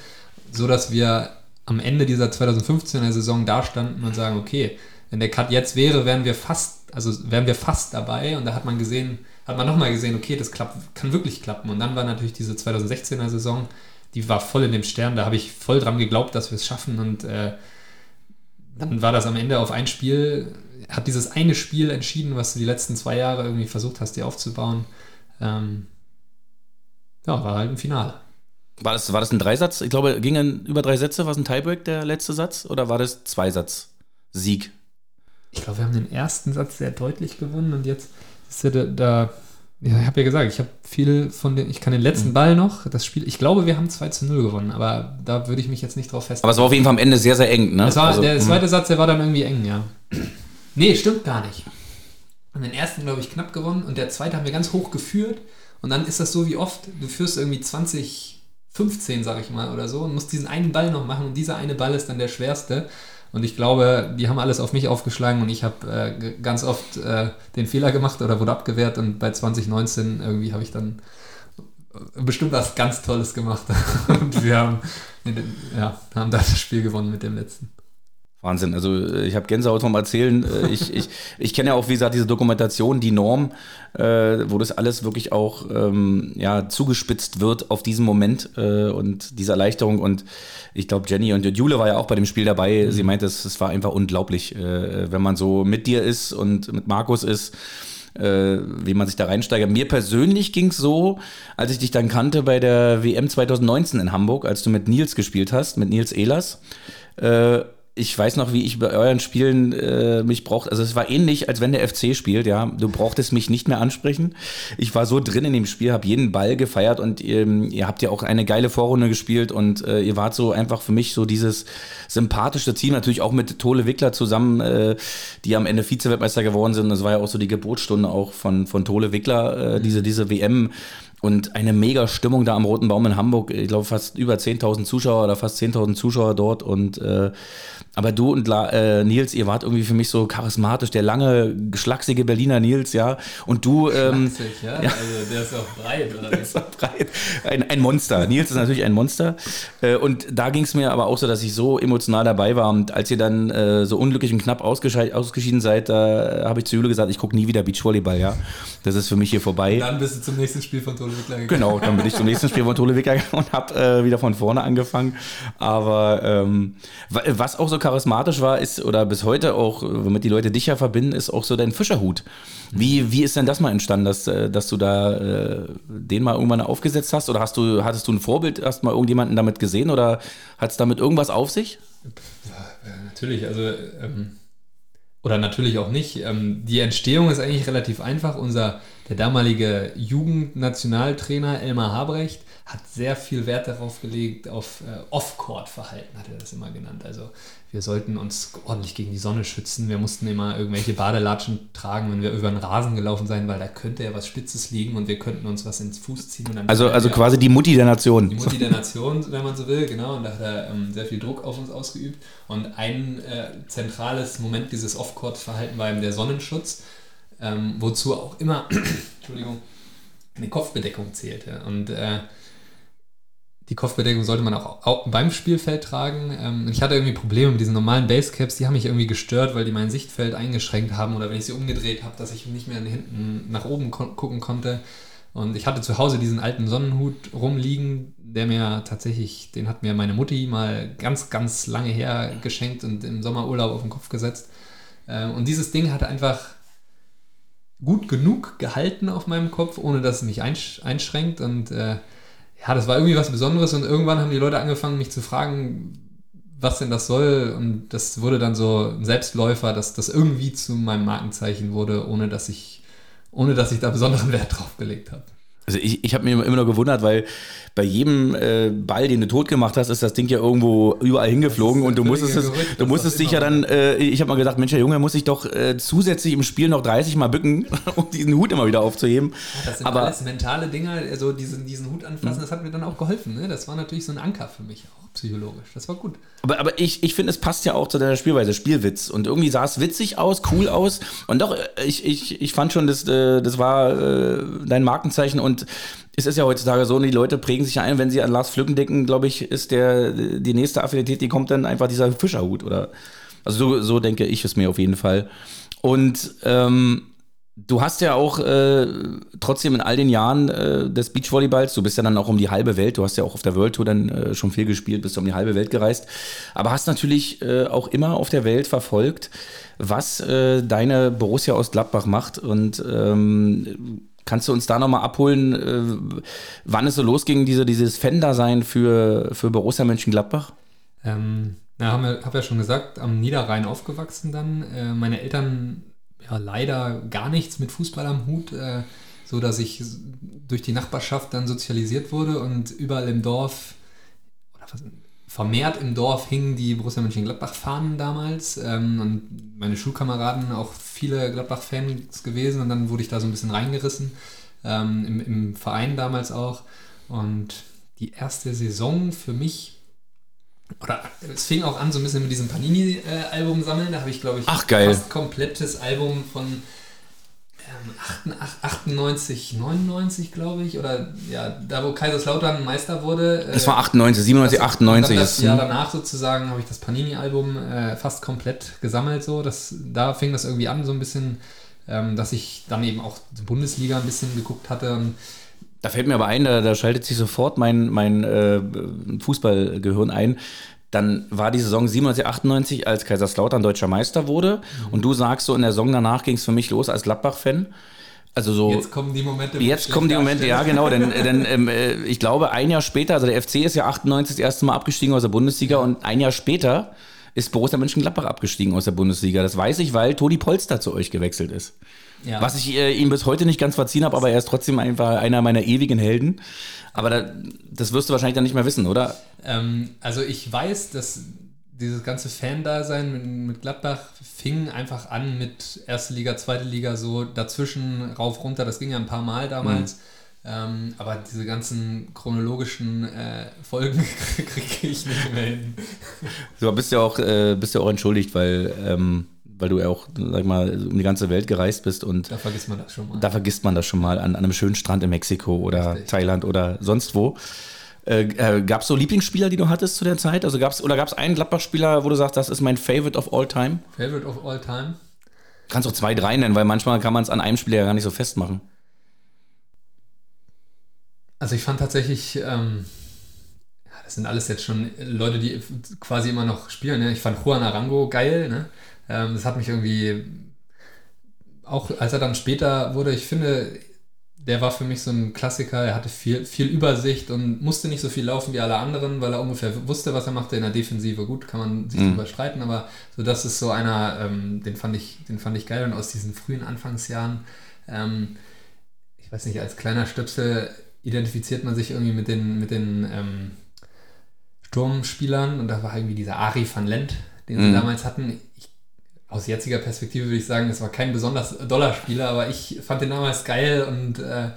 so dass wir am Ende dieser 2015er Saison dastanden und sagen, okay, wenn der Cut jetzt wäre, wären wir fast, also wären wir fast dabei und da hat man gesehen, hat man nochmal gesehen, okay, das klappt, kann wirklich klappen. Und dann war natürlich diese 2016er Saison, die war voll in dem Stern, da habe ich voll dran geglaubt, dass wir es schaffen und äh, dann war das am Ende auf ein Spiel, hat dieses eine Spiel entschieden, was du die letzten zwei Jahre irgendwie versucht hast, dir aufzubauen. Ähm, ja, war halt ein Finale. War das, war das ein Dreisatz? Ich glaube, ging über drei Sätze. War es ein Tiebreak, der letzte Satz? Oder war das Zweisatz-Sieg? Ich glaube, wir haben den ersten Satz sehr deutlich gewonnen und jetzt ist ja da, da ja, ich habe ja gesagt, ich habe viel von den, ich kann den letzten mhm. Ball noch, das Spiel, ich glaube, wir haben 2 zu 0 gewonnen, aber da würde ich mich jetzt nicht drauf festhalten. Aber es war auf jeden Fall am Ende sehr, sehr eng, ne? War, also, der zweite mh. Satz, der war dann irgendwie eng, ja. nee, stimmt gar nicht. Und den ersten, glaube ich, knapp gewonnen und der zweite haben wir ganz hoch geführt und dann ist das so wie oft, du führst irgendwie 20, 15, sag ich mal, oder so und musst diesen einen Ball noch machen und dieser eine Ball ist dann der schwerste und ich glaube, die haben alles auf mich aufgeschlagen und ich habe äh, ganz oft äh, den Fehler gemacht oder wurde abgewehrt und bei 2019 irgendwie habe ich dann bestimmt was ganz Tolles gemacht. und wir haben, ja, haben da das Spiel gewonnen mit dem letzten. Wahnsinn. Also äh, ich habe Gänsehaut vom Erzählen. Äh, ich, ich, ich kenne ja auch, wie gesagt, diese Dokumentation, die Norm, äh, wo das alles wirklich auch ähm, ja, zugespitzt wird auf diesen Moment äh, und diese Erleichterung. Und ich glaube, Jenny und Jule war ja auch bei dem Spiel dabei. Mhm. Sie meinte, es, es war einfach unglaublich, äh, wenn man so mit dir ist und mit Markus ist. Äh, wie man sich da reinsteigert. Mir persönlich ging es so, als ich dich dann kannte bei der WM 2019 in Hamburg, als du mit Nils gespielt hast, mit Nils Ehlers. Äh, ich weiß noch, wie ich bei euren Spielen äh, mich braucht. Also es war ähnlich, als wenn der FC spielt, ja. Du brauchtest mich nicht mehr ansprechen. Ich war so drin in dem Spiel, habe jeden Ball gefeiert und ähm, ihr habt ja auch eine geile Vorrunde gespielt und äh, ihr wart so einfach für mich so dieses sympathische Team, natürlich auch mit Tole Wickler zusammen, äh, die am Ende Vize-Weltmeister geworden sind. Das war ja auch so die Geburtsstunde auch von, von Tole Wickler, äh, diese, diese WM. Und eine mega Stimmung da am Roten Baum in Hamburg. Ich glaube, fast über 10.000 Zuschauer oder fast 10.000 Zuschauer dort. Und äh, aber du und La, äh, Nils, ihr wart irgendwie für mich so charismatisch, der lange, geschlachsige Berliner Nils, ja. Und du. Ähm, ja? ja. Also der ist auch breit, oder? Der ist auch breit. Ein, ein Monster. Nils ist natürlich ein Monster. Äh, und da ging es mir aber auch so, dass ich so emotional dabei war. Und als ihr dann äh, so unglücklich und knapp ausgeschieden seid, da habe ich zu Jule gesagt, ich gucke nie wieder Beachvolleyball, ja. Das ist für mich hier vorbei. Und dann bist du zum nächsten Spiel von Tole Wickler gegangen. Genau, dann bin ich zum nächsten Spiel von Tole Wickler gegangen und habe äh, wieder von vorne angefangen. Aber ähm, was auch so charismatisch war, ist, oder bis heute auch, womit die Leute dich ja verbinden, ist auch so dein Fischerhut. Wie, wie ist denn das mal entstanden, dass, äh, dass du da äh, den mal irgendwann aufgesetzt hast? Oder hast du, hattest du ein Vorbild, hast mal irgendjemanden damit gesehen oder hat es damit irgendwas auf sich? Ja, natürlich, also ähm, oder natürlich auch nicht. Ähm, die Entstehung ist eigentlich relativ einfach. Unser der damalige Jugendnationaltrainer Elmar Habrecht hat sehr viel Wert darauf gelegt, auf äh, Off-Court-Verhalten, hat er das immer genannt. Also wir sollten uns ordentlich gegen die Sonne schützen. Wir mussten immer irgendwelche Badelatschen tragen, wenn wir über den Rasen gelaufen sein, weil da könnte ja was Spitzes liegen und wir könnten uns was ins Fuß ziehen. also also quasi die Mutti der Nation. Die Mutti der Nation, wenn man so will, genau. Und da hat er ähm, sehr viel Druck auf uns ausgeübt. Und ein äh, zentrales Moment dieses Off-Court-Verhalten war eben der Sonnenschutz, ähm, wozu auch immer, Entschuldigung, eine Kopfbedeckung zählte. Und äh, die Kopfbedeckung sollte man auch, auch beim Spielfeld tragen. Ähm, ich hatte irgendwie Probleme mit diesen normalen Basecaps, die haben mich irgendwie gestört, weil die mein Sichtfeld eingeschränkt haben oder wenn ich sie umgedreht habe, dass ich nicht mehr hinten nach oben gucken konnte. Und ich hatte zu Hause diesen alten Sonnenhut rumliegen, der mir tatsächlich, den hat mir meine Mutti mal ganz, ganz lange her geschenkt und im Sommerurlaub auf den Kopf gesetzt. Ähm, und dieses Ding hatte einfach gut genug gehalten auf meinem Kopf, ohne dass es mich einschränkt und äh, ja, das war irgendwie was Besonderes und irgendwann haben die Leute angefangen, mich zu fragen, was denn das soll und das wurde dann so ein Selbstläufer, dass das irgendwie zu meinem Markenzeichen wurde, ohne dass ich, ohne dass ich da besonderen Wert drauf gelegt habe. Also ich, ich habe mir immer noch gewundert, weil bei jedem äh, Ball, den du tot gemacht hast, ist das Ding ja irgendwo überall hingeflogen und du musstest, es, du musstest dich ja dann, äh, ich habe mal gedacht, Mensch, der Junge muss sich doch äh, zusätzlich im Spiel noch 30 Mal bücken, um diesen Hut immer wieder aufzuheben. Das sind Aber, alles mentale Dinge, also diesen, diesen Hut anfassen, das hat mir dann auch geholfen. Ne? Das war natürlich so ein Anker für mich auch psychologisch. Das war gut. Aber, aber ich, ich finde, es passt ja auch zu deiner Spielweise, Spielwitz. Und irgendwie sah es witzig aus, cool aus. Und doch, ich, ich, ich fand schon, das, äh, das war äh, dein Markenzeichen. Und es ist ja heutzutage so, die Leute prägen sich ein, wenn sie an Lars Pflücken denken, glaube ich, ist der die nächste Affinität, die kommt dann einfach dieser Fischerhut. Oder also so, so denke ich es mir auf jeden Fall. Und ähm, Du hast ja auch äh, trotzdem in all den Jahren äh, des Beachvolleyballs, du bist ja dann auch um die halbe Welt, du hast ja auch auf der World Tour dann äh, schon viel gespielt, bist um die halbe Welt gereist, aber hast natürlich äh, auch immer auf der Welt verfolgt, was äh, deine Borussia aus Gladbach macht und ähm, Kannst du uns da nochmal abholen, äh, wann es so losging, diese, dieses Fan-Dasein für, für Borussia Mönchengladbach? Ähm, ja, habe hab ja schon gesagt, am Niederrhein aufgewachsen dann. Äh, meine Eltern ja leider gar nichts mit Fußball am Hut, äh, so dass ich durch die Nachbarschaft dann sozialisiert wurde und überall im Dorf oder was, vermehrt im Dorf hingen die Borussia Mönchengladbach-Fahnen damals ähm, und meine Schulkameraden auch viele Gladbach-Fans gewesen und dann wurde ich da so ein bisschen reingerissen ähm, im, im Verein damals auch und die erste Saison für mich oder es fing auch an so ein bisschen mit diesem Panini-Album sammeln. Da habe ich, glaube ich, Ach, geil. fast komplettes Album von 98, 99, glaube ich. Oder ja, da wo Kaiserslautern Meister wurde. Das war 98, 97, das, 98. das Jahr danach sozusagen habe ich das Panini-Album äh, fast komplett gesammelt. So. Das, da fing das irgendwie an, so ein bisschen, ähm, dass ich dann eben auch die Bundesliga ein bisschen geguckt hatte. Und da fällt mir aber ein, da, da schaltet sich sofort mein, mein äh, Fußballgehirn ein. Dann war die Saison 97, 98, als Kaiserslautern deutscher Meister wurde. Mhm. Und du sagst so, in der Saison danach ging es für mich los als Gladbach-Fan. Also so, jetzt kommen die Momente. Jetzt kommen die Momente, ja genau. Denn, denn ähm, äh, ich glaube, ein Jahr später, also der FC ist ja 98 das erste Mal abgestiegen aus der Bundesliga und ein Jahr später ist Borussia Mönchengladbach abgestiegen aus der Bundesliga. Das weiß ich, weil Toni Polster zu euch gewechselt ist. Ja. Was ich äh, ihm bis heute nicht ganz verziehen habe, aber er ist trotzdem einfach einer meiner ewigen Helden. Aber da, das wirst du wahrscheinlich dann nicht mehr wissen, oder? Ähm, also ich weiß, dass dieses ganze Fan-Dasein mit, mit Gladbach fing einfach an mit erste Liga, zweite Liga, so dazwischen, rauf, runter. Das ging ja ein paar Mal damals. Mhm. Ähm, aber diese ganzen chronologischen äh, Folgen kriege ich nicht mehr hin. Du bist ja auch, äh, bist ja auch entschuldigt, weil ähm, weil du ja auch, sag mal, um die ganze Welt gereist bist und da vergisst man das schon mal. Da vergisst man das schon mal an, an einem schönen Strand in Mexiko oder Richtig. Thailand oder sonst wo. Äh, äh, gab es so Lieblingsspieler, die du hattest zu der Zeit? Also gab's, oder gab es einen Gladbach-Spieler, wo du sagst, das ist mein Favorite of all time? Favorite of all time? Kannst auch zwei, drei nennen, weil manchmal kann man es an einem Spieler ja gar nicht so festmachen. Also ich fand tatsächlich, ähm, das sind alles jetzt schon Leute, die quasi immer noch spielen. Ne? Ich fand Juan Arango geil, ne? Ähm, das hat mich irgendwie, auch als er dann später wurde, ich finde, der war für mich so ein Klassiker. Er hatte viel, viel Übersicht und musste nicht so viel laufen wie alle anderen, weil er ungefähr wusste, was er machte in der Defensive. Gut, kann man sich mhm. drüber streiten, aber so das ist so einer, ähm, den, fand ich, den fand ich geil. Und aus diesen frühen Anfangsjahren, ähm, ich weiß nicht, als kleiner Stöpsel identifiziert man sich irgendwie mit den, mit den ähm, Sturmspielern und da war irgendwie dieser Ari van Lent, den sie Mhm. damals hatten. Ich, aus jetziger Perspektive würde ich sagen, es war kein besonders doller Spieler, aber ich fand den damals geil und äh,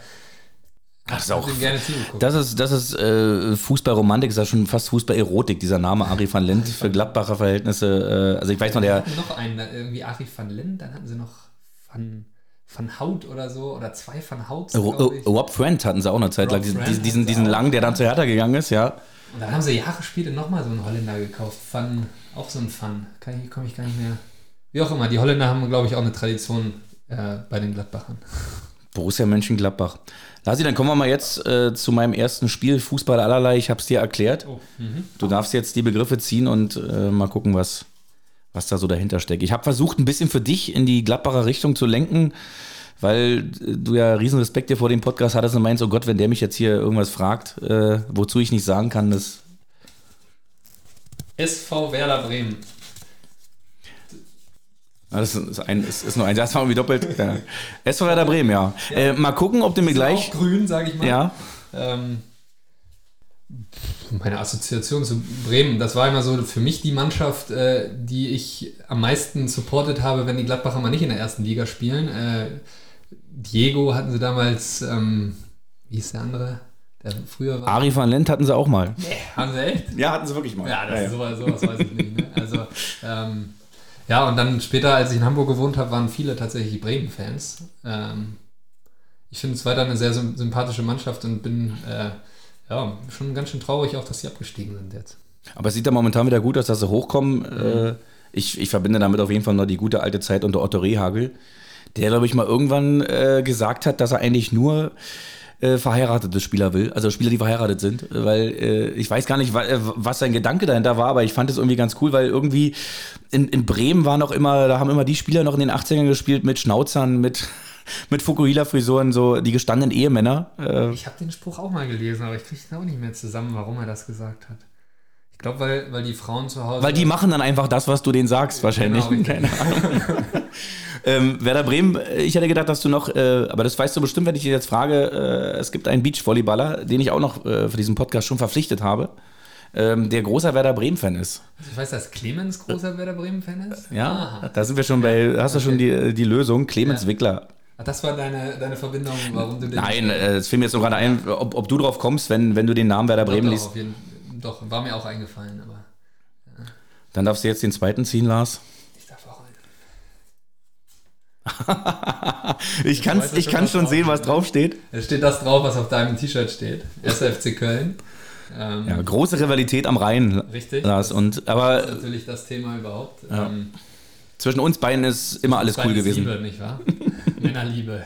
Das ist auch- gerne zugeguckt. Das ist, das ist äh, Fußballromantik, ist ja schon fast Fußballerotik, dieser Name Ari van Lent für Gladbacher Verhältnisse. Äh, also ich weiß noch, der, hatten noch einen, da irgendwie Ari van Lent, dann hatten sie noch Van, van Hout oder so, oder zwei Van Houts. Rob Friend hatten sie auch eine Zeit lang, Rob diesen, Friend diesen, diesen auch. langen, der dann zu Hertha gegangen ist, ja. Und dann haben sie Jahre später nochmal so einen Holländer gekauft. Van, auch so ein Van. Kann ich, komme ich gar nicht mehr. Wie auch immer, die Holländer haben, glaube ich, auch eine Tradition äh, bei den Gladbachern. Borussia Mönchengladbach. Lasi, dann kommen wir mal jetzt äh, zu meinem ersten Spiel, Fußball allerlei. Ich habe es dir erklärt. Oh. Mhm. Du darfst jetzt die Begriffe ziehen und äh, mal gucken, was, was da so dahinter steckt. Ich habe versucht, ein bisschen für dich in die Gladbacher Richtung zu lenken, weil äh, du ja riesen Respekt dir vor dem Podcast hattest und meinst, oh Gott, wenn der mich jetzt hier irgendwas fragt, äh, wozu ich nicht sagen kann, das SV Werder Bremen. Das ist, ein, ist, ist nur ein Satz, machen wir doppelt. Ja. SV Werder Bremen, ja. Äh, mal gucken, ob du mir gleich. Auch grün, sage ich mal. Ja, Ähm, meine Assoziation zu Bremen, das war immer so für mich die Mannschaft, äh, die ich am meisten supportet habe, wenn die Gladbacher mal nicht in der ersten Liga spielen. Äh, Diego hatten sie damals, ähm, wie hieß der andere? Der früher war. Ari van Lent hatten sie auch mal. Nee, haben sie echt? Ja, hatten sie wirklich mal. Ja, das ist sowas, sowas weiß ich nicht. Ne? Also, ähm, ja, und dann später, als ich in Hamburg gewohnt habe, waren viele tatsächlich Bremen-Fans. Ähm, ich finde es weiter eine sehr sym- sympathische Mannschaft und bin äh, ja, schon ganz schön traurig auch, dass sie abgestiegen sind jetzt. Aber es sieht ja momentan wieder gut aus, dass sie hochkommen. Äh, ich, ich verbinde damit auf jeden Fall noch die gute alte Zeit unter Otto Rehagel, der, glaube ich, mal irgendwann äh, gesagt hat, dass er eigentlich nur äh, verheiratete Spieler will, also Spieler, die verheiratet sind, weil äh, ich weiß gar nicht, äh, was sein Gedanke dahinter war, aber ich fand es irgendwie ganz cool, weil irgendwie in, in Bremen war noch immer, da haben immer die Spieler noch in den 80ern gespielt mit Schnauzern, mit, mit Fukuhila-Frisuren, so die gestandenen Ehemänner. Äh, Ich habe den Spruch auch mal gelesen, aber ich kriege es auch nicht mehr zusammen, warum er das gesagt hat. Ich glaube, weil, weil die Frauen zu Hause. Weil die machen dann einfach das, was du denen sagst, wahrscheinlich. Genau. Keine Ahnung. ähm, Werder Bremen, äh, ich hätte gedacht, dass du noch, äh, aber das weißt du bestimmt, wenn ich dich jetzt frage, äh, es gibt einen Beachvolleyballer, den ich auch noch äh, für diesen Podcast schon verpflichtet habe, ähm, der großer Werder Bremen-Fan ist. Ich weiß, dass Clemens großer Werder Bremen-Fan ist. Ja, Aha. da sind wir schon bei, hast du schon die, die Lösung, Clemens Ja. Wickler. Ach, das war deine, deine Verbindung, warum du den. Nein, äh, es fiel mir jetzt nur gerade ein, ob, ob du drauf kommst, wenn, wenn du den Namen Werder Bremen liest. auf jeden, doch, war mir auch eingefallen, aber Dann darfst du jetzt den zweiten ziehen, Lars. ich darf auch einen. Ich, weiß, ich was kann schon sehen, was steht. draufsteht. Es steht das drauf, was auf deinem T-Shirt steht. SFC Köln. Ähm, Ja, große Rivalität am Rhein, Richtig. Lars. Das Und, aber Das ist natürlich das Thema überhaupt. Ja. Ähm, Zwischen uns beiden ist immer alles cool gewesen. Liebe, nicht wahr? Männerliebe.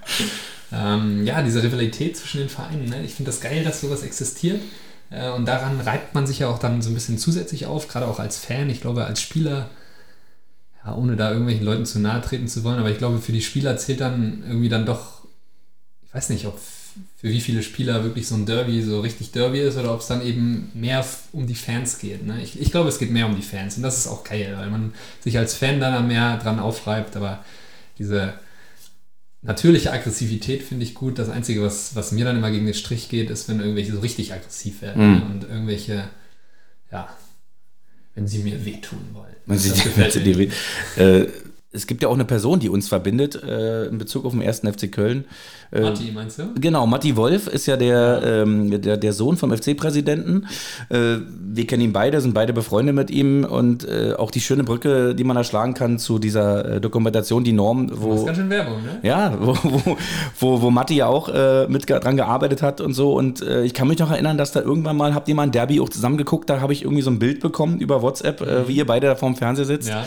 ähm, ja, diese Rivalität zwischen den Vereinen. Ne? Ich finde das geil, dass sowas existiert. Äh, und daran reibt man sich ja auch dann so ein bisschen zusätzlich auf, gerade auch als Fan. Ich glaube, als Spieler, ja, ohne da irgendwelchen Leuten zu nahe treten zu wollen, aber ich glaube, für die Spieler zählt dann irgendwie dann doch, ich weiß nicht, ob für wie viele Spieler wirklich so ein Derby so richtig Derby ist oder ob es dann eben mehr um die Fans geht. Ne? Ich, ich glaube, es geht mehr um die Fans und das ist auch geil, weil man sich als Fan dann mehr dran aufreibt, aber diese natürliche Aggressivität finde ich gut. Das Einzige, was, was mir dann immer gegen den Strich geht, ist, wenn irgendwelche so richtig aggressiv werden Mhm. ne? und irgendwelche, ja, wenn sie mir wehtun wollen. Sieht das gefällt mir die, nicht. äh, es gibt ja auch eine Person, die uns verbindet äh, in Bezug auf den ersten FC Köln. Äh, Matti, meinst du? Genau, Matti Wolf ist ja der, ähm, der, der Sohn vom FC-Präsidenten. Äh, wir kennen ihn beide, sind beide befreundet mit ihm und äh, auch die schöne Brücke, die man da schlagen kann zu dieser äh, Dokumentation, die Norm, Das ist wo, ganz schön Werbung, ne? ja, wo, wo, wo, wo Matti ja auch äh, mit dran gearbeitet hat und so. Und ich kann mich noch erinnern, dass da irgendwann mal, habt ihr mal ein Derby auch zusammen geguckt, da habe ich irgendwie so ein Bild bekommen über WhatsApp, äh, wie ihr beide da vorm Fernseher sitzt. Ja,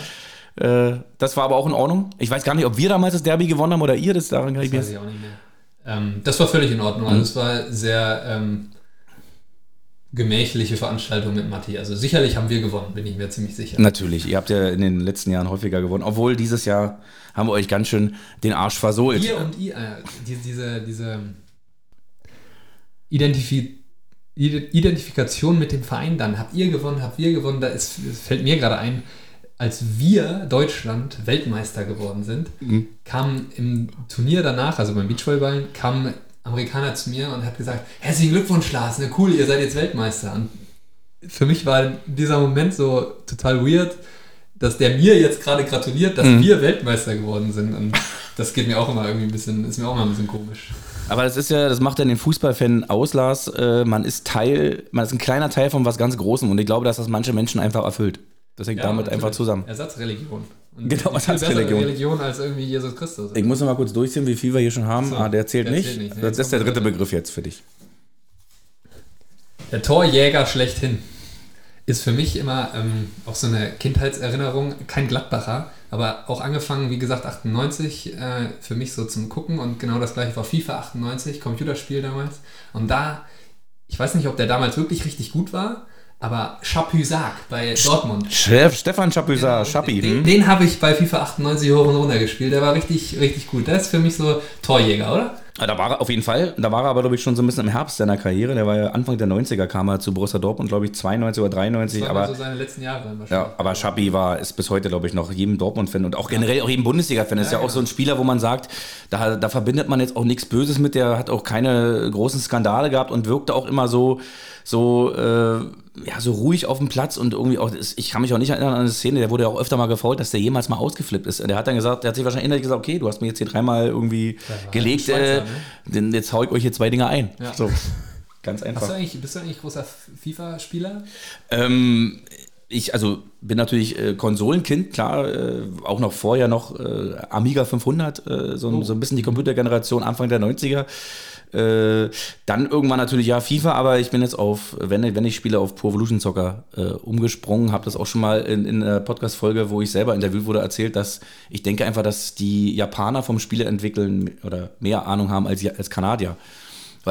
Äh, das war aber auch in Ordnung. Ich weiß gar nicht, ob wir damals das Derby gewonnen haben oder ihr, das daran kann ich das weiß ich auch nicht mehr. Ähm, das war völlig in Ordnung. Also es war sehr ähm, gemächliche Veranstaltung mit Matti. Also sicherlich haben wir gewonnen, bin ich mir ziemlich sicher. Natürlich, ihr habt ja in den letzten Jahren häufiger gewonnen, obwohl dieses Jahr haben wir euch ganz schön den Arsch versohlt. Ihr und ihr, äh, die, diese, diese Identifi Ide- Identifikation mit dem Verein dann. Habt ihr gewonnen, habt ihr gewonnen, da ist, fällt mir gerade ein, als wir Deutschland Weltmeister geworden sind, mhm. kam im Turnier danach, also beim Beachvolleyballen, kam ein Amerikaner zu mir und hat gesagt, herzlichen Glückwunsch Lars, ne, cool, ihr seid jetzt Weltmeister. Und für mich war dieser Moment so total weird, dass der mir jetzt gerade gratuliert, dass mhm. wir Weltmeister geworden sind. Und das geht mir auch immer irgendwie ein bisschen, ist mir auch immer ein bisschen komisch. Aber das ist ja, das macht ja den Fußballfan aus, Lars. Äh, man ist Teil, man ist ein kleiner Teil von was ganz Großem und ich glaube, dass das manche Menschen einfach erfüllt. Das hängt ja, damit einfach zusammen. Ersatzreligion. Und genau, Ersatzreligion. Religion als irgendwie Jesus Christus. Ich muss noch mal kurz durchziehen, wie viel wir hier schon haben. So, ah, der zählt der nicht. Zählt nicht. Das ist der dritte Begriff jetzt für dich. Der Torjäger schlechthin ist für mich immer ähm, auch so eine Kindheitserinnerung, kein Gladbacher, aber auch angefangen, wie gesagt, 98 äh, für mich so zum Gucken und genau das gleiche war FIFA 98, Computerspiel damals. Und da, ich weiß nicht, ob der damals wirklich richtig gut war, aber Chapuisat bei Dortmund. Chef Stefan Chapuisat, genau, Schappi. Den, hm? den habe ich bei FIFA 98 hoch und runter gespielt. Der war richtig, richtig gut. Der ist für mich so Torjäger, oder? Da war er auf jeden Fall. Da war er aber, glaube ich, schon so ein bisschen im Herbst seiner Karriere. Der war ja Anfang der 90er, kam er zu Borussia Dortmund, glaube ich, 92 oder 93. Das aber so seine letzten Jahre wahrscheinlich. Ja, aber Schappi war, ist bis heute, glaube ich, noch jedem Dortmund-Fan und auch generell auch jedem Bundesliga-Fan. Ja, ist ja, ja, auch so ein Spieler, wo man sagt, da, da verbindet man jetzt auch nichts Böses mit. Der hat auch keine großen Skandale gehabt und wirkte auch immer so, so, äh, ja, so ruhig auf dem Platz und irgendwie auch, ich kann mich auch nicht erinnern an eine Szene, der wurde ja auch öfter mal gefault, dass der jemals mal ausgeflippt ist. Der hat dann gesagt, der hat sich wahrscheinlich innerlich gesagt, okay, du hast mir jetzt hier dreimal irgendwie ja, gelegt, äh, ne? jetzt hau ich euch hier zwei Dinge ein. Ja. So, ganz einfach. Du bist du eigentlich großer FIFA-Spieler? Ähm, ich also bin natürlich äh, Konsolenkind, klar, äh, auch noch vorher noch äh, Amiga 500, äh, so, oh. so ein bisschen die Computergeneration Anfang der 90er. Äh, dann irgendwann natürlich ja FIFA, aber ich bin jetzt auf, wenn, wenn ich spiele, auf Pro Evolution Soccer äh, umgesprungen. Habe das auch schon mal in, in einer Podcast-Folge, wo ich selber interviewt wurde, erzählt, dass ich denke einfach, dass die Japaner vom Spiele entwickeln oder mehr Ahnung haben als, als Kanadier.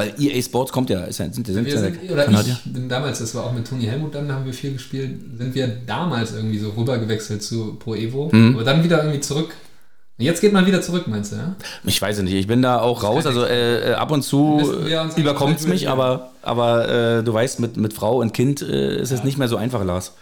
Weil EA Sports kommt ja, ist ja sind, sind, wir sind oder Kanadier. ich bin damals, das war auch mit Tony Helmut, dann haben wir viel gespielt, sind wir damals irgendwie so rübergewechselt zu Pro Evo, mhm. aber dann wieder irgendwie zurück Jetzt geht man wieder zurück, meinst du, ja? Ich weiß nicht, ich bin da auch raus. Also äh, äh ab und zu überkommt es mich, aber, aber äh, du weißt, mit, mit Frau und Kind äh, ist ja. es nicht mehr so einfach, Lars.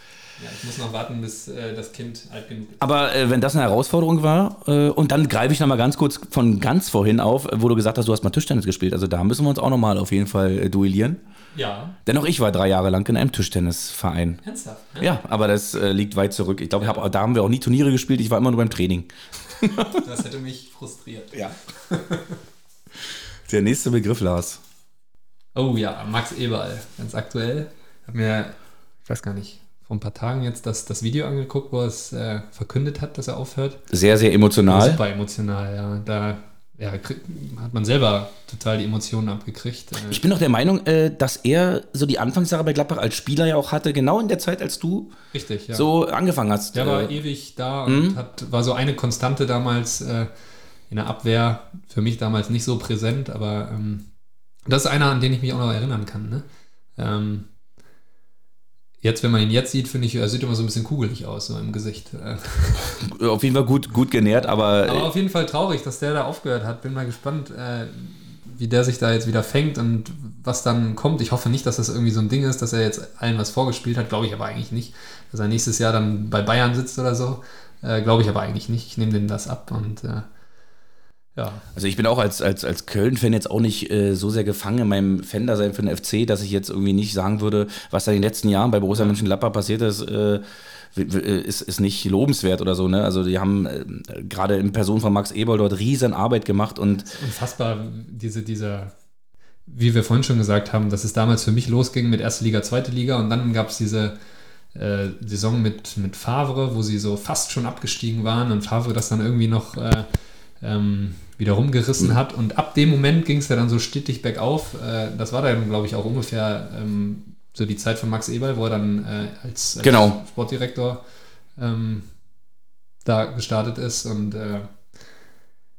Ja, ich muss noch warten, bis äh, das Kind alt genug ist. Aber äh, wenn das eine Herausforderung war, und dann greife ich nochmal ganz kurz von ganz vorhin auf, wo du gesagt hast, du hast mal Tischtennis gespielt. Also da müssen wir uns auch nochmal auf jeden Fall duellieren. Ja. Dennoch, ich war drei Jahre lang in einem Tischtennisverein. Ernsthaft? Ja, ja aber das liegt weit zurück. Ich glaube, ja. da haben wir auch nie Turniere gespielt, ich war immer nur beim Training. Das hätte mich frustriert. Ja. Der nächste Begriff, Lars. Oh ja, Max Eberl, ganz aktuell. Hab mir, ich weiß gar nicht, vor ein paar Tagen jetzt das, das Video angeguckt, wo es äh, verkündet hat, dass er aufhört. Sehr, sehr emotional. Super emotional, ja. Da ja, hat man selber total die Emotionen abgekriegt. Äh. Ich bin doch der Meinung, äh, dass er so die Anfangsjahre bei Gladbach als Spieler ja auch hatte, genau in der Zeit, als du Richtig, ja. so angefangen hast. Der war äh, ewig da und mhm. hat, war so eine Konstante damals in der Abwehr. Für mich damals nicht so präsent, aber ähm, das ist einer, an den ich mich auch noch erinnern kann. Ne? Ähm, Jetzt, wenn man ihn jetzt sieht, finde ich, er sieht immer so ein bisschen kugelig aus, so im Gesicht. Auf jeden Fall gut, gut genährt, aber. Aber auf jeden Fall traurig, dass der da aufgehört hat. Bin mal gespannt, äh, wie der sich da jetzt wieder fängt und was dann kommt. Ich hoffe nicht, dass das irgendwie so ein Ding ist, dass er jetzt allen was vorgespielt hat. Glaube ich aber eigentlich nicht. Dass er nächstes Jahr dann bei Bayern sitzt oder so. Äh, Glaube ich aber eigentlich nicht. Ich nehme den das ab und. Äh, ja. Also ich bin auch als, als, als Köln-Fan jetzt auch nicht äh, so sehr gefangen in meinem Fan-Dasein für den FC, dass ich jetzt irgendwie nicht sagen würde, was da in den letzten Jahren bei Borussia Mönchengladbach passiert ist, äh, ist, ist nicht lobenswert oder so. Ne? Also die haben äh, gerade in Person von Max Eberl dort riesen Arbeit gemacht und unfassbar diese dieser wie wir vorhin schon gesagt haben, dass es damals für mich losging mit erste Liga, zweite Liga und dann gab es diese äh, Saison mit, mit Favre, wo sie so fast schon abgestiegen waren und Favre das dann irgendwie noch äh, ähm, wieder rumgerissen mhm. hat. Und ab dem Moment ging es ja dann so stetig bergauf. Äh, das war dann, glaube ich, auch ungefähr ähm, so die Zeit von Max Eberl, wo er dann äh, als, als genau. Sportdirektor ähm, da gestartet ist. Und äh,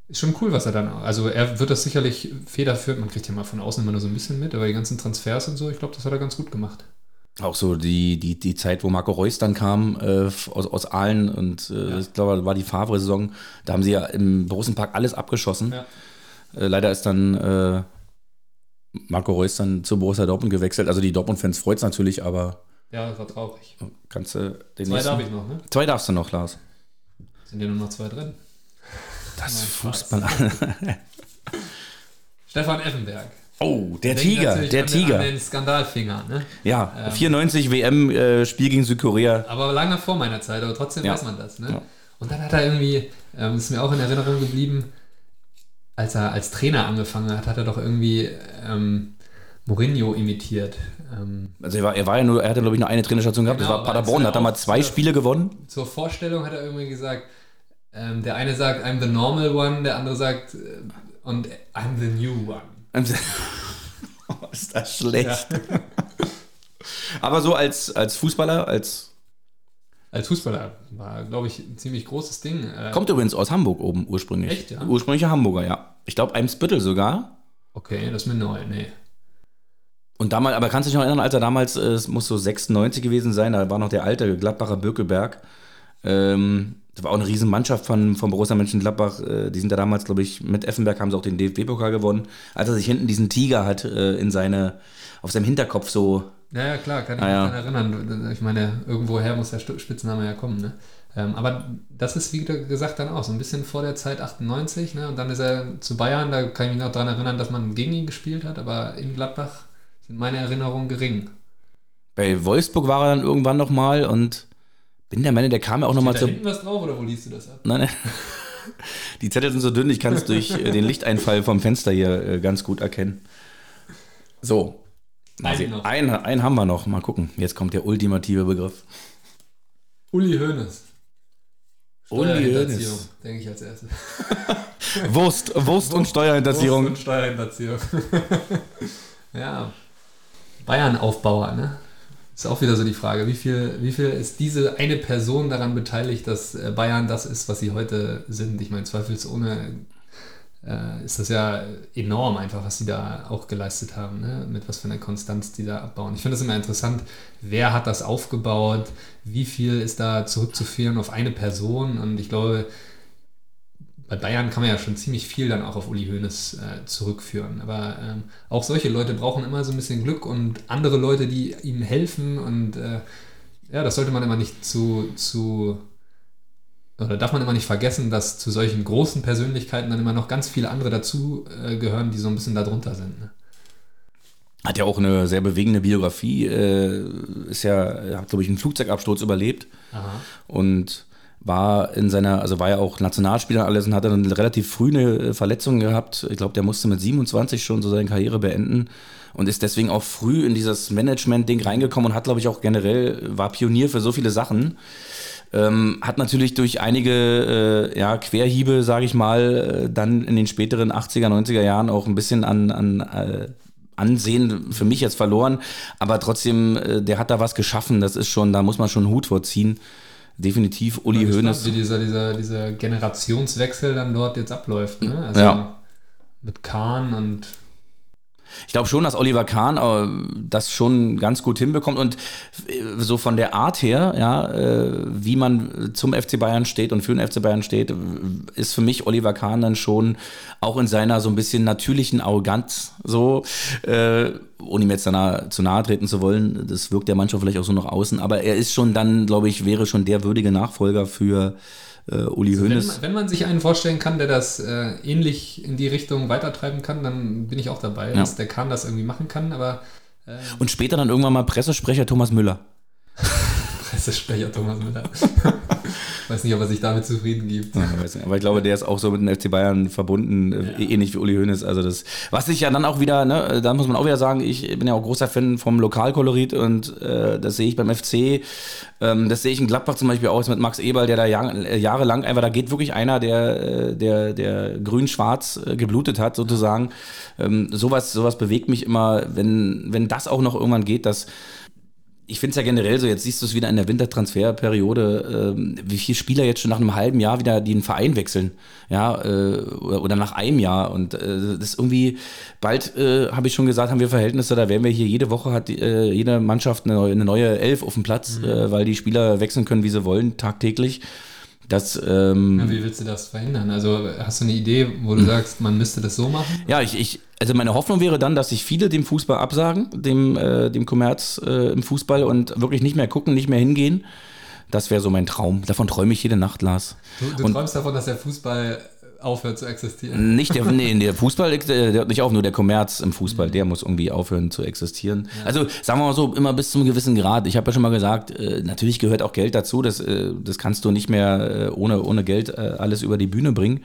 ist schon cool, was er dann. Also er wird das sicherlich federführend, man kriegt ja mal von außen immer nur so ein bisschen mit, aber die ganzen Transfers und so, ich glaube, das hat er ganz gut gemacht. Auch so die, die, die Zeit, wo Marco Reus dann kam äh, aus, aus Aalen und äh, ja. ich glaube, war die Favre-Saison. Da haben sie ja im großen Park alles abgeschossen. Ja. Äh, leider ist dann äh, Marco Reus dann zu Borussia Dortmund gewechselt. Also die Dortmund-Fans freut es natürlich, aber Ja, das war traurig. Kannst du den Zwei nächsten- darf ich noch, ne? Zwei darfst du noch, Lars. Sind ja nur noch zwei drin. Das Fußball. Stefan Effenberg. Oh, der Tiger, der an Tiger. Den, an den Skandalfinger, ne? Ja, Ähm. 94 WM äh, Spiel gegen Südkorea. Aber lange vor meiner Zeit, aber trotzdem Ja. weiß man das, ne? Ja. Und dann hat er irgendwie, ähm, ist mir auch in Erinnerung geblieben, als er als Trainer angefangen hat, hat er doch irgendwie ähm, Mourinho imitiert. Ähm, Also er war, er war ja nur, er hatte glaube ich nur eine Trainerstation gehabt, Genau, das war Paderborn, hat er mal zwei zu- Spiele gewonnen. zur Vorstellung hat er irgendwie gesagt, ähm, der eine sagt, I'm the normal one, der andere sagt, äh, und I'm the new one. oh, ist das schlecht. Aber so als, als Fußballer, als Als Fußballer war, glaube ich, ein ziemlich großes Ding. Äh, kommt übrigens aus Hamburg oben ursprünglich. Echt, ja? Ursprünglicher Hamburger, ja. Ich glaube Eimsbüttel sogar. Okay, das ist mir neu, nee. Und damals, aber kannst du dich noch erinnern, als er damals, äh, es muss so 96 gewesen sein, da war noch der alte Gladbacher Bökelberg. Ähm, das war auch eine riesen Mannschaft von, von Borussia Mönchengladbach. Äh, die sind da damals, glaube ich, mit Effenberg haben sie auch den DFB-Pokal gewonnen. Als er sich hinten diesen Tiger hat äh, in seine, auf seinem Hinterkopf so. Ja, ja, klar, kann ich Ah, mich ja. daran erinnern. Ich meine, irgendwoher muss der Spitzname ja kommen, ne? Ähm, aber das ist, wie gesagt, dann auch so ein bisschen vor der Zeit 98, ne? Und dann ist er zu Bayern, da kann ich mich noch daran erinnern, dass man gegen ihn gespielt hat, aber in Gladbach sind meine Erinnerungen gering. Bei Wolfsburg war er dann irgendwann nochmal und bin der Meinung, der kam ja auch nochmal Steht da zu. hinten was drauf oder wo liest du das ab? Nein, nein. Die Zettel sind so dünn, ich kann es durch äh, den Lichteinfall vom Fenster hier äh, ganz gut erkennen. So. Einen noch. Einen, einen haben wir noch. Mal gucken. Jetzt kommt der ultimative Begriff. Uli Hoeneß. Uli Hoeneß. denke ich als erstes. Wurst, Wurst und Steuerhinterziehung. Wurst und Steuerhinterziehung. ja. Bayern-Aufbauer, ne? Ist auch wieder so die Frage, wie viel, wie viel ist diese eine Person daran beteiligt, dass äh, Bayern das ist, was sie heute sind? Ich meine, zweifelsohne äh, ist das ja enorm einfach, was sie da auch geleistet haben, ne? mit was für einer Konstanz die da abbauen. Ich finde es immer interessant, wer hat das aufgebaut, wie viel ist da zurückzuführen auf eine Person und ich glaube, bei Bayern kann man ja schon ziemlich viel dann auch auf Uli Hoeneß äh, zurückführen. Aber ähm, auch solche Leute brauchen immer so ein bisschen Glück und andere Leute, die ihm helfen. Und äh, ja, das sollte man immer nicht zu, zu, oder darf man immer nicht vergessen, dass zu solchen großen Persönlichkeiten dann immer noch ganz viele andere dazu äh, gehören, die so ein bisschen darunter sind. Ne? Hat ja auch eine sehr bewegende Biografie. Äh, ist ja, hat, glaube ich, einen Flugzeugabsturz überlebt. Aha. und war in seiner, also war ja auch Nationalspieler und alles und hatte dann relativ früh eine Verletzung gehabt. Ich glaube, der musste mit 27 schon so seine Karriere beenden und ist deswegen auch früh in dieses Management-Ding reingekommen und hat, glaube ich, auch generell, war Pionier für so viele Sachen. Ähm, hat natürlich durch einige äh, ja, Querhiebe, sage ich mal, äh, dann in den späteren 80er, 90er Jahren auch ein bisschen an, an äh, Ansehen für mich jetzt verloren. Aber trotzdem, äh, der hat da was geschaffen. Das ist schon, da muss man schon einen Hut vorziehen. Definitiv Uli Hoeneß. Wie dieser, dieser, dieser Generationswechsel dann dort jetzt abläuft. Ne? Also Ja. mit Kahn und Ich glaube schon, dass Oliver Kahn äh, das schon ganz gut hinbekommt und äh, so von der Art her, ja, äh, wie man zum FC Bayern steht und für den FC Bayern steht, ist für mich Oliver Kahn dann schon auch in seiner so ein bisschen natürlichen Arroganz so, äh, ohne ihm jetzt danach zu nahe treten zu wollen, das wirkt ja manchmal vielleicht auch so nach außen, aber er ist schon dann, glaube ich, wäre schon der würdige Nachfolger für äh, Uli Wenn, Hoeneß. man- wenn man sich einen vorstellen kann, der das äh, ähnlich in die Richtung weitertreiben kann, dann bin ich auch dabei, Ja. dass der Kahn das irgendwie machen kann, aber äh, Und später dann irgendwann mal Pressesprecher Thomas Müller. Pressesprecher Thomas Müller. Weiß nicht, ob er sich damit zufrieden gibt. Ja. Aber ich glaube, der ist auch so mit dem FC Bayern verbunden, äh, ähnlich wie Uli Hoeneß. Also das, was sich ja dann auch wieder, ne, da muss man auch wieder sagen, ich bin ja auch großer Fan vom Lokalkolorit und äh, das sehe ich beim FC. Ähm, das sehe ich in Gladbach zum Beispiel auch mit Max Eberl, der da jahr, äh, jahrelang einfach, da geht wirklich einer, der, äh, der, der grün-schwarz geblutet hat, sozusagen. Ähm, sowas, sowas bewegt mich immer, wenn, wenn das auch noch irgendwann geht, dass ich finde es ja generell so, jetzt siehst du es wieder in der Wintertransferperiode, ähm, wie viele Spieler jetzt schon nach einem halben Jahr wieder den Verein wechseln, ja, äh, oder, nach einem Jahr. Und äh, das ist irgendwie, bald, äh, habe ich schon gesagt, haben wir Verhältnisse, da werden wir hier jede Woche hat äh, jede Mannschaft eine neue, eine neue Elf auf dem Platz, äh, weil die Spieler wechseln können, wie sie wollen, tagtäglich. Das, ähm, Ja, wie willst du das verhindern? Also hast du eine Idee, wo du sagst, man müsste das so machen? Ja, ich, ich also meine Hoffnung wäre dann, dass sich viele dem Fußball absagen, dem, äh, dem Kommerz äh, im Fußball und wirklich nicht mehr gucken, nicht mehr hingehen. Das wäre so mein Traum. Davon träume ich jede Nacht, Lars. Du, du und träumst davon, dass der Fußball aufhört zu existieren. Nicht der, nee, der Fußball, der hört nicht auf, nur der Kommerz im Fußball, der muss irgendwie aufhören zu existieren. Ja. Also sagen wir mal so, immer bis zu einem gewissen Grad. Ich habe ja schon mal gesagt, äh, natürlich gehört auch Geld dazu, das, äh, das kannst du nicht mehr äh, ohne, ohne Geld äh, alles über die Bühne bringen.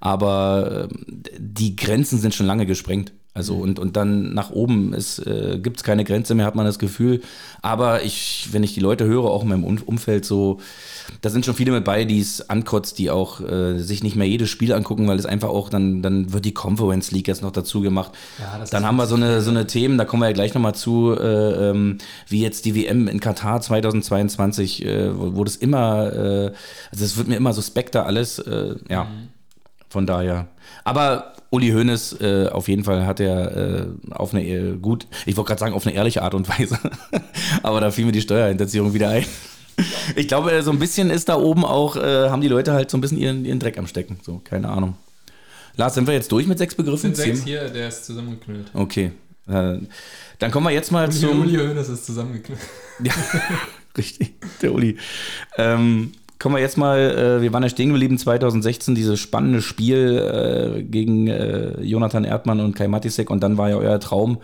Aber äh, die Grenzen sind schon lange gesprengt. Also und, und dann nach oben äh, gibt es keine Grenze mehr, hat man das Gefühl. Aber ich, wenn ich die Leute höre, auch in meinem Umfeld so, da sind schon viele mit bei, die es ankotzt, die auch äh, sich nicht mehr jedes Spiel angucken, weil es einfach auch, dann, dann wird die Conference League jetzt noch dazu gemacht. Ja, dann haben wir so eine, so eine Themen, da kommen wir ja gleich nochmal zu, äh, ähm, wie jetzt die WM in Katar 2022, äh, wo, wo, das immer, äh, also es wird mir immer suspekter alles, äh, ja. Mhm. Von daher. Aber Uli Hoeneß, äh, auf jeden Fall hat er äh, auf eine äh, gut, ich wollte gerade sagen, auf eine ehrliche Art und Weise. Aber da fiel mir die Steuerhinterziehung wieder ein. Ich glaube, so ein bisschen ist da oben auch, äh, haben die Leute halt so ein bisschen ihren, ihren Dreck am Stecken. So, keine Ahnung. Lars, sind wir jetzt durch mit sechs Begriffen? Sind sechs hier, der ist zusammengeknüllt. Okay. Äh, dann kommen wir jetzt mal zum. Uli Hoeneß ist zusammengeknüllt. ja, richtig, der Uli. Ähm, Kommen wir jetzt mal, äh, wir waren ja stehen geblieben 2016, dieses spannende Spiel äh, gegen äh, Jonathan Erdmann und Kai Matisek und dann war ja euer Traum,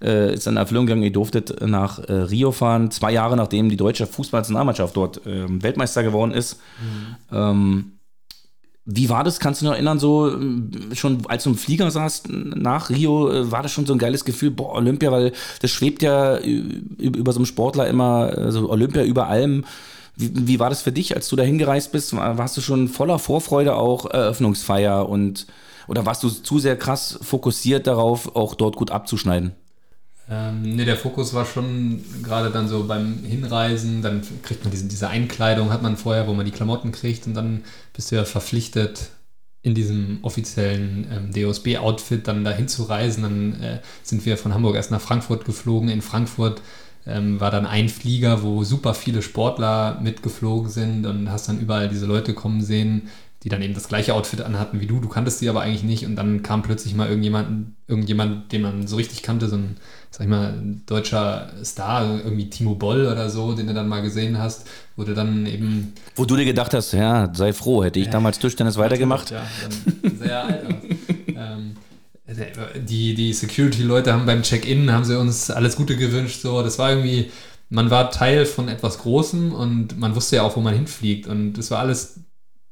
äh, ist in Erfüllung gegangen, ihr durftet nach äh, Rio fahren, zwei Jahre nachdem die deutsche Fußballnationalmannschaft dort ähm, Weltmeister geworden ist. Mhm. Ähm, wie war das? Kannst du noch erinnern, so schon als du im Flieger saßt nach Rio, äh, war das schon so ein geiles Gefühl, boah, Olympia, weil das schwebt ja über so einem Sportler immer, also Olympia über allem. Wie, wie war das für dich, als du da hingereist bist? Warst du schon voller Vorfreude auch Eröffnungsfeier und oder warst du zu sehr krass fokussiert darauf, auch dort gut abzuschneiden? Ähm, ne, der Fokus war schon gerade dann so beim Hinreisen, dann kriegt man diese, diese Einkleidung, hat man vorher, wo man die Klamotten kriegt und dann bist du ja verpflichtet, in diesem offiziellen ähm, DOSB-Outfit dann dahin zu reisen. Dann äh, sind wir von Hamburg erst nach Frankfurt geflogen. In Frankfurt ähm, war dann ein Flieger, wo super viele Sportler mitgeflogen sind und hast dann überall diese Leute kommen sehen, die dann eben das gleiche Outfit anhatten wie du. Du kanntest sie aber eigentlich nicht und dann kam plötzlich mal irgendjemand, irgendjemand, den man so richtig kannte, so ein, sag ich mal, deutscher Star, irgendwie Timo Boll oder so, den du dann mal gesehen hast, wurde dann eben. Wo du dir gedacht hast, ja, sei froh, hätte ich damals Tischtennis weitergemacht. Ja, dann sehr alt aus. ähm, die, die Security-Leute haben beim Check-in, haben sie uns alles Gute gewünscht. So, das war irgendwie, man war Teil von etwas Großem und man wusste ja auch, wo man hinfliegt. Und es war alles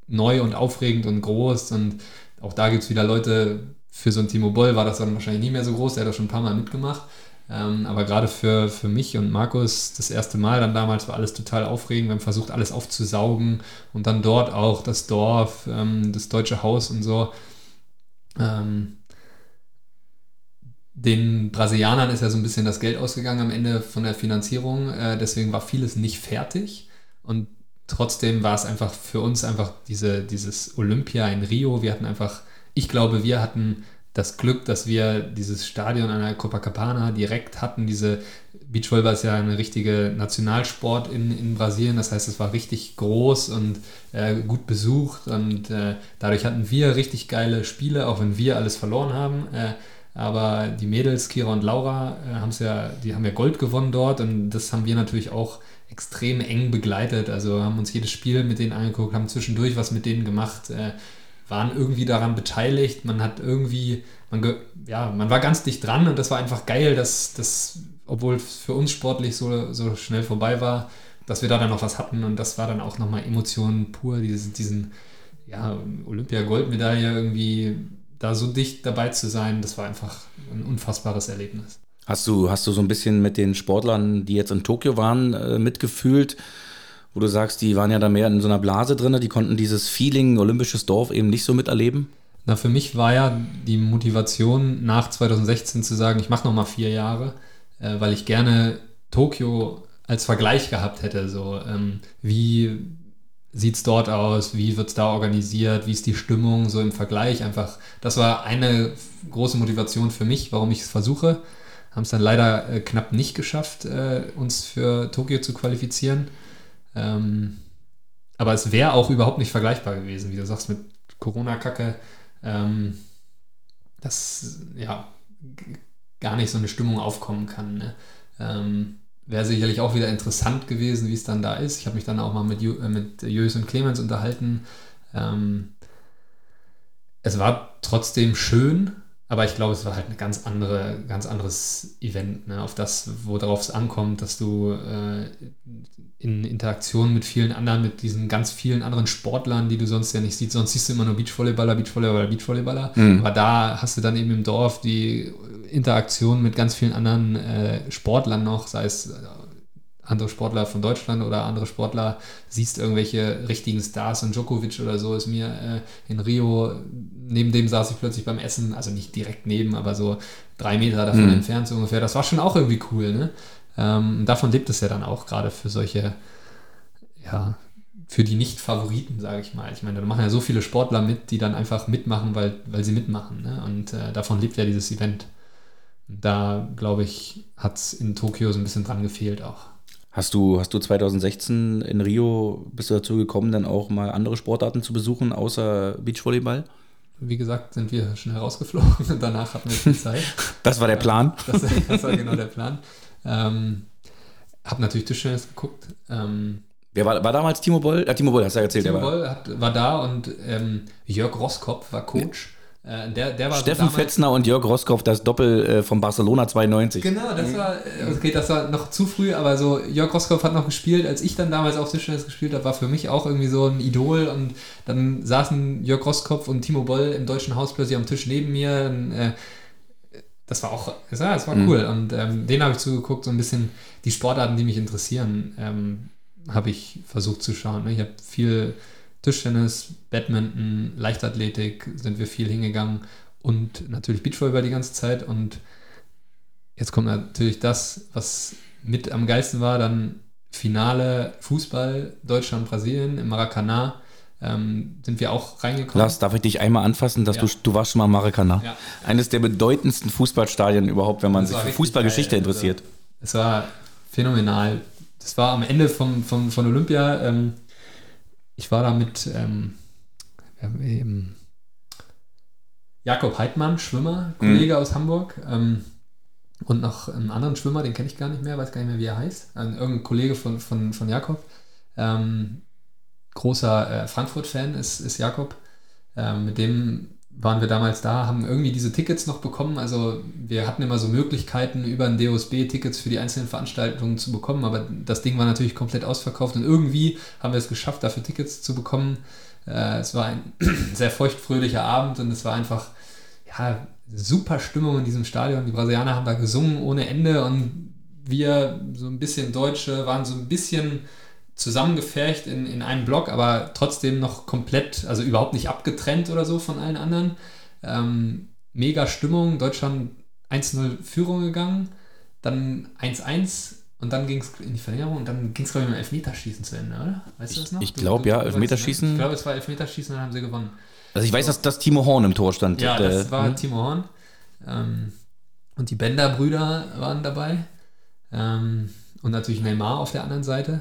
neu und aufregend und groß. Und auch da gibt es wieder Leute, für so ein Timo Boll war das dann wahrscheinlich nie mehr so groß, der hat das schon ein paar Mal mitgemacht. Ähm, aber gerade für, für mich und Markus das erste Mal dann damals war alles total aufregend. Wir haben versucht, alles aufzusaugen und dann dort auch das Dorf, ähm, das deutsche Haus und so. Ähm, den Brasilianern ist ja so ein bisschen das Geld ausgegangen am Ende von der Finanzierung. Äh, deswegen war vieles nicht fertig. Und trotzdem war es einfach für uns einfach diese, dieses Olympia in Rio. Wir hatten einfach, ich glaube, wir hatten das Glück, dass wir dieses Stadion an der Copacabana direkt hatten. Diese Beachvolleyball ist ja ein richtiger Nationalsport in, in Brasilien. Das heißt, es war richtig groß und äh, gut besucht. Und äh, dadurch hatten wir richtig geile Spiele, auch wenn wir alles verloren haben. Äh, aber die Mädels, Kira und Laura, äh, haben ja, die haben ja Gold gewonnen dort und das haben wir natürlich auch extrem eng begleitet. Also haben uns jedes Spiel mit denen angeguckt, haben zwischendurch was mit denen gemacht, äh, waren irgendwie daran beteiligt. Man hat irgendwie, man, ja, man war ganz dicht dran und das war einfach geil, dass das, obwohl für uns sportlich so, so schnell vorbei war, dass wir da dann noch was hatten und das war dann auch nochmal Emotionen pur, dieses, diesen ja, Olympia-Goldmedaille irgendwie da so dicht dabei zu sein, das war einfach ein unfassbares Erlebnis. Hast du, hast du so ein bisschen mit den Sportlern, die jetzt in Tokio waren, äh, mitgefühlt? Wo du sagst, die waren ja da mehr in so einer Blase drin, die konnten dieses Feeling olympisches Dorf eben nicht so miterleben? Na, für mich war ja die Motivation nach 2016 zu sagen, ich mache nochmal vier Jahre, äh, weil ich gerne Tokio als Vergleich gehabt hätte. So, ähm, wie sieht es dort aus, wie wird es da organisiert, wie ist die Stimmung, so im Vergleich einfach. Das war eine große Motivation für mich, warum ich es versuche. Haben es dann leider äh, knapp nicht geschafft, äh, uns für Tokio zu qualifizieren. Ähm, aber es wäre auch überhaupt nicht vergleichbar gewesen, wie du sagst, mit Corona-Kacke. Ähm, das, ja, gar nicht so eine Stimmung aufkommen kann. Ne? Ähm, Wäre sicherlich auch wieder interessant gewesen, wie es dann da ist. Ich habe mich dann auch mal mit, Ju, äh, mit Jös und Clemens unterhalten. Ähm, es war trotzdem schön, aber ich glaube, es war halt ein ganz, andere, ganz anderes Event, ne? auf das, worauf es ankommt, dass du äh, in Interaktion mit vielen anderen, mit diesen ganz vielen anderen Sportlern, die du sonst ja nicht siehst. Sonst siehst du immer nur Beachvolleyballer, Beachvolleyballer, Beachvolleyballer. Mhm. Aber da hast du dann eben im Dorf die Interaktion mit ganz vielen anderen äh, Sportlern noch, sei es andere Sportler von Deutschland oder andere Sportler, siehst irgendwelche richtigen Stars und Djokovic oder so ist mir äh, in Rio, neben dem saß ich plötzlich beim Essen, also nicht direkt neben, aber so drei Meter davon mhm. entfernt so ungefähr. Das war schon auch irgendwie cool, ne? Ähm, davon lebt es ja dann auch gerade für solche, ja, für die Nicht-Favoriten, sage ich mal. Ich meine, da machen ja so viele Sportler mit, die dann einfach mitmachen, weil, weil sie mitmachen. Ne? Und äh, davon lebt ja dieses Event. Da, glaube ich, hat es in Tokio so ein bisschen dran gefehlt auch. Hast du, hast du 2016 in Rio, bist du dazu gekommen, dann auch mal andere Sportarten zu besuchen, außer Beachvolleyball? Wie gesagt, sind wir schon herausgeflogen und danach hatten wir viel Zeit. das war der Plan? Das, das war genau der Plan. Ähm, hab natürlich Tischtennis geguckt. Ähm, Wer war, war damals Timo Boll? Ja, Timo Boll, hast du ja erzählt. Timo Boll hat, war da und ähm, Jörg Roskopf war Coach. Äh, der, der war Steffen so Fetzner und Jörg Roskopf, das Doppel äh, von Barcelona 92. Genau, das war, äh, okay, das war noch zu früh, aber so Jörg Roskopf hat noch gespielt, als ich dann damals auf Tischtennis gespielt habe, war für mich auch irgendwie so ein Idol und dann saßen Jörg Roskopf und Timo Boll im Deutschen Haus plötzlich am Tisch neben mir. Und, äh, das war auch, das war, das war mhm. cool und ähm, den habe ich zugeguckt, so ein bisschen die Sportarten, die mich interessieren, ähm, habe ich versucht zu schauen. Ne? Ich habe viel Tischtennis, Badminton, Leichtathletik sind wir viel hingegangen und natürlich Beachvolleyball die ganze Zeit. Und jetzt kommt natürlich das, was mit am geilsten war, dann Finale Fußball Deutschland-Brasilien im Maracanã. Ähm, sind wir auch reingekommen. Lars, darf ich dich einmal anfassen, dass ja. du, du warst schon mal im Maracanã. Ja. Eines der bedeutendsten Fußballstadien überhaupt, wenn man sich für Fußballgeschichte geil. interessiert. Also, es war phänomenal. Das war am Ende vom, vom, von Olympia. Ähm, ich war da mit ähm, ähm, Jakob Heidmann, Schwimmer, Kollege mhm. aus Hamburg. Ähm, und noch einen anderen Schwimmer, den kenne ich gar nicht mehr, weiß gar nicht mehr, wie er heißt. Ein, irgendein Kollege von, von, von Jakob. Ähm, großer äh, Frankfurt-Fan ist, ist Jakob. Ähm, mit dem waren wir damals da, haben irgendwie diese Tickets noch bekommen. Also wir hatten immer so Möglichkeiten, über ein DOSB Tickets für die einzelnen Veranstaltungen zu bekommen, aber das Ding war natürlich komplett ausverkauft und irgendwie haben wir es geschafft, dafür Tickets zu bekommen. Äh, es war ein sehr feuchtfröhlicher Abend und es war einfach ja, super Stimmung in diesem Stadion. Die Brasilianer haben da gesungen ohne Ende und wir, so ein bisschen Deutsche, waren so ein bisschen zusammengefercht in, in einem Block, aber trotzdem noch komplett, also überhaupt nicht abgetrennt oder so von allen anderen. Ähm, mega Stimmung, Deutschland 1-0 Führung gegangen, dann 1-1 und dann ging es in die Verlängerung und dann ging es, glaube ich, mit Elfmeterschießen zu Ende, oder? Weißt du das noch? Ich glaube, ja, Elfmeterschießen. Ne? Ich glaube, es war Elfmeterschießen und dann haben sie gewonnen. Also ich weiß, dass, dass Timo Horn im Tor stand. Ja, das äh, war hm? Timo Horn. Ähm, und die Bender-Brüder waren dabei. Ähm, und natürlich Neymar auf der anderen Seite.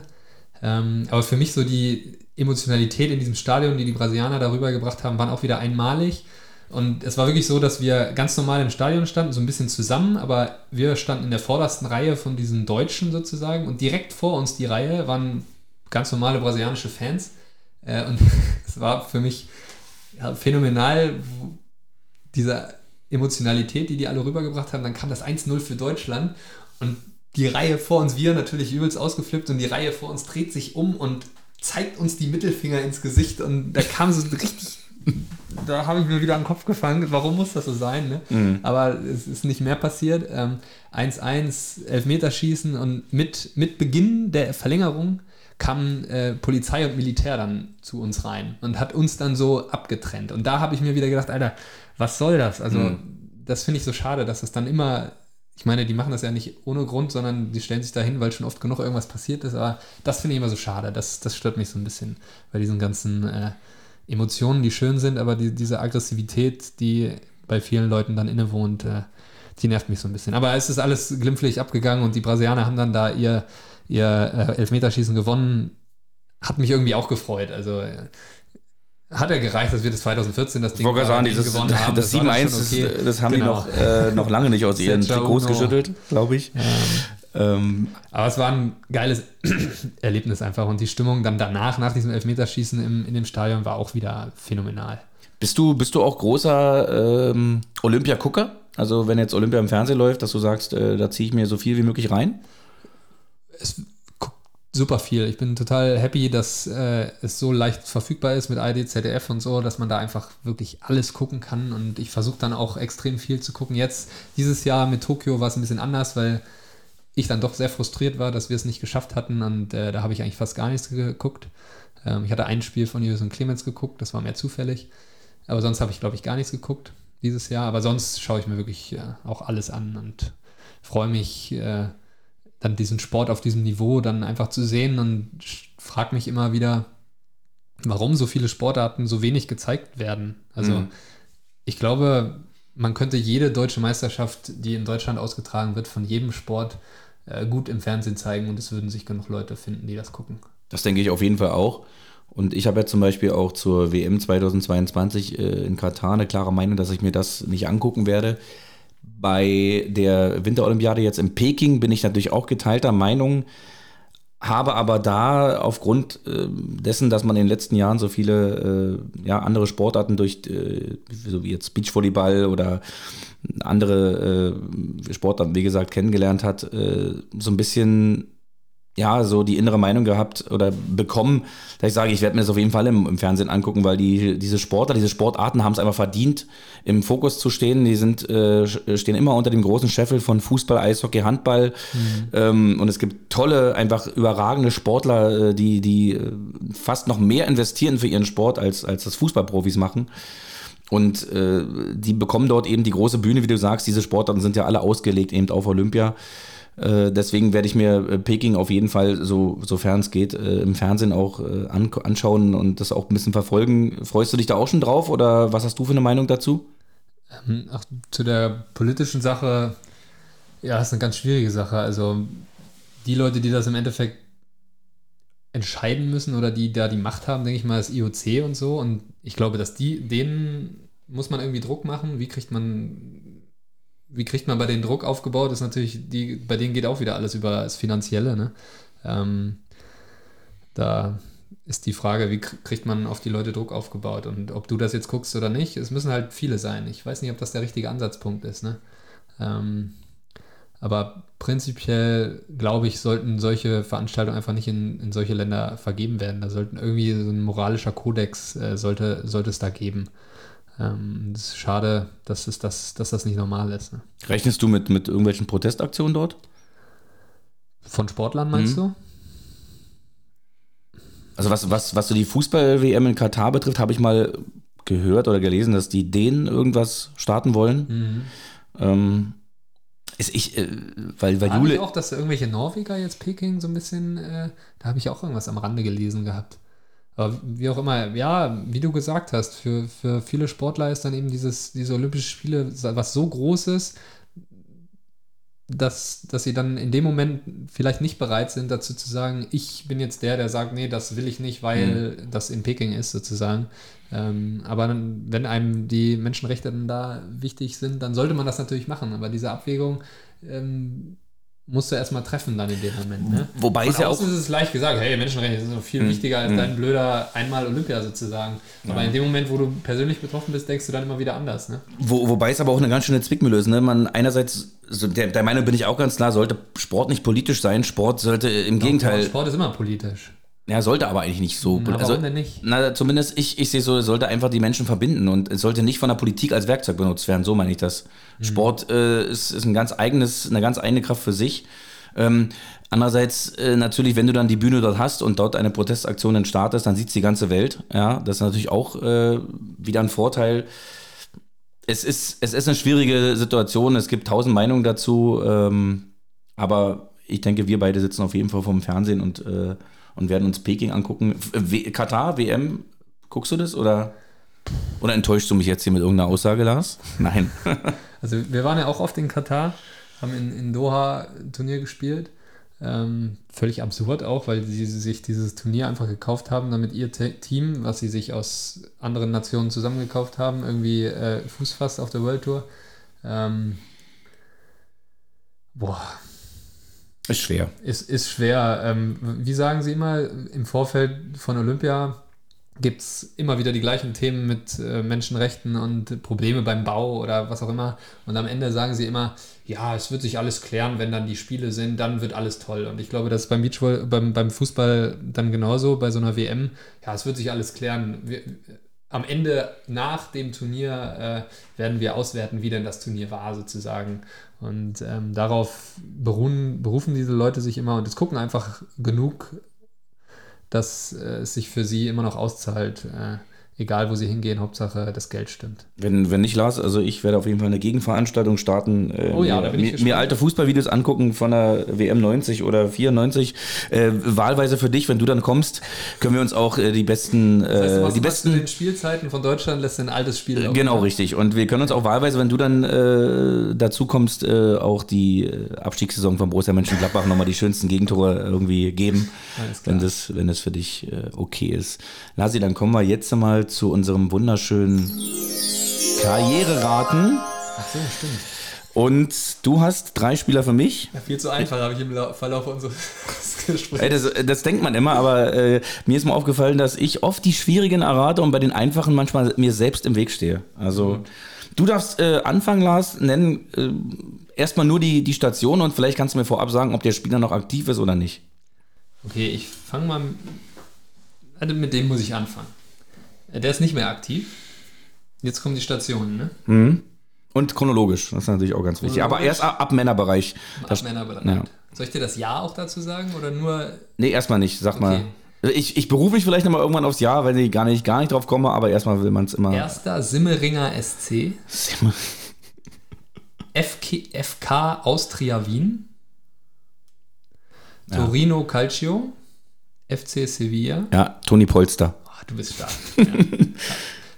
Ähm, aber für mich so die Emotionalität in diesem Stadion, die die Brasilianer darüber gebracht haben, waren auch wieder einmalig. Und es war wirklich so, dass wir ganz normal im Stadion standen, so ein bisschen zusammen, aber wir standen in der vordersten Reihe von diesen Deutschen sozusagen und direkt vor uns die Reihe waren ganz normale brasilianische Fans. Äh, und es war für mich phänomenal, diese Emotionalität, die die alle rübergebracht haben. Dann kam das 1-0 für Deutschland und die Reihe vor uns, wir natürlich übelst ausgeflippt und die Reihe vor uns dreht sich um und zeigt uns die Mittelfinger ins Gesicht und da kam so richtig, da habe ich mir wieder an den Kopf gefangen, warum muss das so sein, ne? Mhm. Aber es ist nicht mehr passiert. 1-1, ähm, Elfmeterschießen und mit, mit Beginn der Verlängerung kamen äh, Polizei und Militär dann zu uns rein und hat uns dann so abgetrennt. Und da habe ich mir wieder gedacht, Alter, was soll das? Also, mhm. das finde ich so schade, dass das dann immer ich meine, die machen das ja nicht ohne Grund, sondern die stellen sich da hin, weil schon oft genug irgendwas passiert ist. Aber das finde ich immer so schade. Das, das stört mich so ein bisschen bei diesen ganzen äh, Emotionen, die schön sind, aber die, diese Aggressivität, die bei vielen Leuten dann innewohnt, äh, die nervt mich so ein bisschen. Aber es ist alles glimpflich abgegangen und die Brasilianer haben dann da ihr, ihr äh, Elfmeterschießen gewonnen. Hat mich irgendwie auch gefreut. Also äh, hat er gereicht, dass wir das 2014 das Ding sagen, dieses, gewonnen haben. Das, das 7-1, okay. das, das, haben genau. die noch, äh, noch lange nicht aus ihren Trikots geschüttelt, glaube ich. Ähm, ähm, aber es war ein geiles Erlebnis einfach und die Stimmung dann danach, nach diesem Elfmeterschießen im, in dem Stadion, war auch wieder phänomenal. Bist du, bist du auch großer ähm, Olympia-Gucker? Also wenn jetzt Olympia im Fernsehen läuft, dass du sagst, äh, da ziehe ich mir so viel wie möglich rein? Es super viel. Ich bin total happy, dass äh, es so leicht verfügbar ist mit ID, ZDF und so, dass man da einfach wirklich alles gucken kann. Und ich versuche dann auch extrem viel zu gucken. Jetzt, dieses Jahr mit Tokio war es ein bisschen anders, weil ich dann doch sehr frustriert war, dass wir es nicht geschafft hatten. Und äh, da habe ich eigentlich fast gar nichts geguckt. Ähm, ich hatte ein Spiel von Jürgen und Clemens geguckt, das war mehr zufällig. Aber sonst habe ich, glaube ich, gar nichts geguckt dieses Jahr. Aber sonst schaue ich mir wirklich äh, auch alles an und freue mich äh, dann diesen Sport auf diesem Niveau dann einfach zu sehen und frage mich immer wieder, warum so viele Sportarten so wenig gezeigt werden. Also mhm. ich glaube, man könnte jede deutsche Meisterschaft, die in Deutschland ausgetragen wird, von jedem Sport äh, gut im Fernsehen zeigen und es würden sich genug Leute finden, die das gucken. Das denke ich auf jeden Fall auch. Und ich habe ja zum Beispiel auch zur WM 2022 äh, in Katar eine klare Meinung, dass ich mir das nicht angucken werde bei der Winterolympiade jetzt in Peking bin ich natürlich auch geteilter Meinung, habe aber da aufgrund äh, dessen, dass man in den letzten Jahren so viele äh, ja, andere Sportarten durch, äh, so wie jetzt Beachvolleyball oder andere Sportarten, wie gesagt, kennengelernt hat, so ein bisschen ja, so die innere Meinung gehabt oder bekommen, dass ich sage, ich werde mir das auf jeden Fall im, im, Fernsehen angucken, weil die, diese Sportler, diese Sportarten haben es einfach verdient, im Fokus zu stehen. Die sind, äh, stehen immer unter dem großen Scheffel von Fußball, Eishockey, Handball. Mhm. Ähm, und es gibt tolle, einfach überragende Sportler, äh, die, die äh, fast noch mehr investieren für ihren Sport, als, als das Fußballprofis machen. Und äh, die bekommen dort eben die große Bühne, wie du sagst. Diese Sportarten sind ja alle ausgelegt eben auf Olympia. Äh, deswegen werde ich mir äh, Peking auf jeden Fall, so, sofern es geht, äh, im Fernsehen auch an, anschauen und das auch ein bisschen verfolgen. Freust du dich da auch schon drauf oder was hast du für eine Meinung dazu? Ähm, ach, zu der politischen Sache, ja, ist eine ganz schwierige Sache. Also die Leute, die das im Endeffekt entscheiden müssen oder die da die Macht haben, denke ich mal, ist IOC und so. Und ich glaube, dass die, denen muss man irgendwie Druck machen. Wie kriegt man wie kriegt man bei denen Druck aufgebaut? Ist natürlich, die, bei denen geht auch wieder alles über das Finanzielle. Ne? Ähm, da ist die Frage, wie kriegt man auf die Leute Druck aufgebaut und ob du das jetzt guckst oder nicht. Es müssen halt viele sein. Ich weiß nicht, ob das der richtige Ansatzpunkt ist. Ne? Ähm, aber prinzipiell, glaube ich, sollten solche Veranstaltungen einfach nicht in, in solche Länder vergeben werden. Da sollten irgendwie so ein moralischer Kodex äh, sollte, sollte es da geben. Ähm, es ist schade, dass, es das, dass das nicht normal ist. Ne? Rechnest du mit, mit irgendwelchen Protestaktionen dort? Von Sportlern meinst mhm. du? Also was, was, was so die Fußball-WM in Katar betrifft, habe ich mal gehört oder gelesen, dass die denen irgendwas starten wollen. Mhm. Ähm, ist ich, äh, weil, weil Jule. Ich auch, dass irgendwelche Norweger jetzt Peking so ein bisschen, äh, da habe ich auch irgendwas am Rande gelesen gehabt. Aber wie auch immer, ja, wie du gesagt hast, für, für viele Sportler ist dann eben dieses, diese Olympischen Spiele was so Großes, dass, dass sie dann in dem Moment vielleicht nicht bereit sind, dazu zu sagen, ich bin jetzt der, der sagt, nee, das will ich nicht, weil mhm. das in Peking ist, sozusagen. Ähm, aber dann, wenn einem die Menschenrechte dann da wichtig sind, dann sollte man das natürlich machen. Aber diese Abwägung ähm, musst du erstmal treffen dann in dem Moment. Ne? Wobei Von es ja auch. ist es leicht gesagt, hey, Menschenrechte sind so viel mhm. wichtiger als mhm. dein blöder einmal Olympia sozusagen. Aber ja. in dem Moment, wo du persönlich betroffen bist, denkst du dann immer wieder anders. Ne? Wo, wobei es aber auch eine ganz schöne Zwickmühle ist. Ne? Man einerseits, so der, der Meinung bin ich auch ganz klar, sollte Sport nicht politisch sein. Sport sollte im Doch, Gegenteil. Sport ist immer politisch. Ja, sollte aber eigentlich nicht so. Na, also, warum denn nicht? Na, zumindest ich, ich sehe so, es sollte einfach die Menschen verbinden und es sollte nicht von der Politik als Werkzeug benutzt werden. So meine ich das. Mhm. Sport äh, ist, ist ein ganz eigenes, eine ganz eigene Kraft für sich. Ähm, andererseits äh, natürlich, wenn du dann die Bühne dort hast und dort eine Protestaktion dann startest, dann sieht es die ganze Welt. Ja, das ist natürlich auch äh, wieder ein Vorteil. Es ist, es ist eine schwierige Situation. Es gibt tausend Meinungen dazu. Ähm, aber ich denke, wir beide sitzen auf jeden Fall vom Fernsehen und, äh, und werden uns Peking angucken. W Katar, WM, guckst du das oder, oder enttäuschst du mich jetzt hier mit irgendeiner Aussage, Lars? Nein. also wir waren ja auch oft in Katar haben in, in Doha Turnier gespielt. Ähm, völlig absurd auch, weil sie sich dieses Turnier einfach gekauft haben, damit ihr Te Team, was sie sich aus anderen Nationen zusammengekauft haben, irgendwie äh, Fuß fasst auf der World Tour. Ähm, boah. Ist schwer. Ist, ist schwer. Ähm, wie sagen Sie immer, im Vorfeld von Olympia gibt es immer wieder die gleichen Themen mit äh, Menschenrechten und Probleme beim Bau oder was auch immer. Und am Ende sagen sie immer, ja, es wird sich alles klären, wenn dann die Spiele sind, dann wird alles toll. Und ich glaube, das ist beim Beachball, beim, beim Fußball dann genauso, bei so einer WM. Ja, es wird sich alles klären. Wir, am Ende nach dem Turnier äh, werden wir auswerten, wie denn das Turnier war, sozusagen. Und ähm, darauf beruhen, berufen diese Leute sich immer und es gucken einfach genug dass äh, es sich für sie immer noch auszahlt, äh, egal wo sie hingehen, Hauptsache das Geld stimmt. Wenn, wenn nicht, Lars, also ich werde auf jeden Fall eine Gegenveranstaltung starten. Äh, oh ja, mir, da bin ich mir, mir alte Fußballvideos angucken von der WM 90 oder 94. Äh, wahlweise für dich, wenn du dann kommst, können wir uns auch äh, die besten, das heißt, äh, die besten den Spielzeiten von Deutschland lässt ein altes Spiel laufen. Genau, richtig. Und wir können uns auch wahlweise, wenn du dann äh, dazu kommst, äh, auch die äh, Abstiegssaison von Borussia Mönchengladbach nochmal die schönsten Gegentore irgendwie geben, wenn das, wenn das für dich äh, okay ist. Lasi, dann kommen wir jetzt mal zu unserem wunderschönen Karriereraten. Ach so, stimmt. Und du hast drei Spieler für mich. Ja, viel zu einfach, habe ich im Verlauf unseres Gesprächs. Ey, das, das, denkt man immer, aber äh, mir ist mal aufgefallen, dass ich oft die schwierigen errate und bei den einfachen manchmal mir selbst im Weg stehe. Also, mhm. du darfst äh, anfangen, Lars, nennen äh, erstmal nur die, die Station und vielleicht kannst du mir vorab sagen, ob der Spieler noch aktiv ist oder nicht. Okay, ich fange mal. Also mit dem muss ich anfangen. Der ist nicht mehr aktiv. Jetzt kommen die Stationen, ne? Mhm. Und chronologisch, das ist natürlich auch ganz wichtig. Aber erst ab, ab Männerbereich. Ab Männerbereich. Ja. Soll ich dir das Jahr auch dazu sagen oder nur. Nee, erstmal nicht. Sag okay. mal. Ich, ich berufe mich vielleicht nochmal irgendwann aufs Jahr, wenn ich gar nicht, gar nicht drauf komme, aber erstmal will man es immer. Erster Simmeringer SC. Simmer. FK, FK Austria Wien. Ja. Torino Calcio. FC Sevilla. Ja, Toni Polster. Du bist stark. Ja.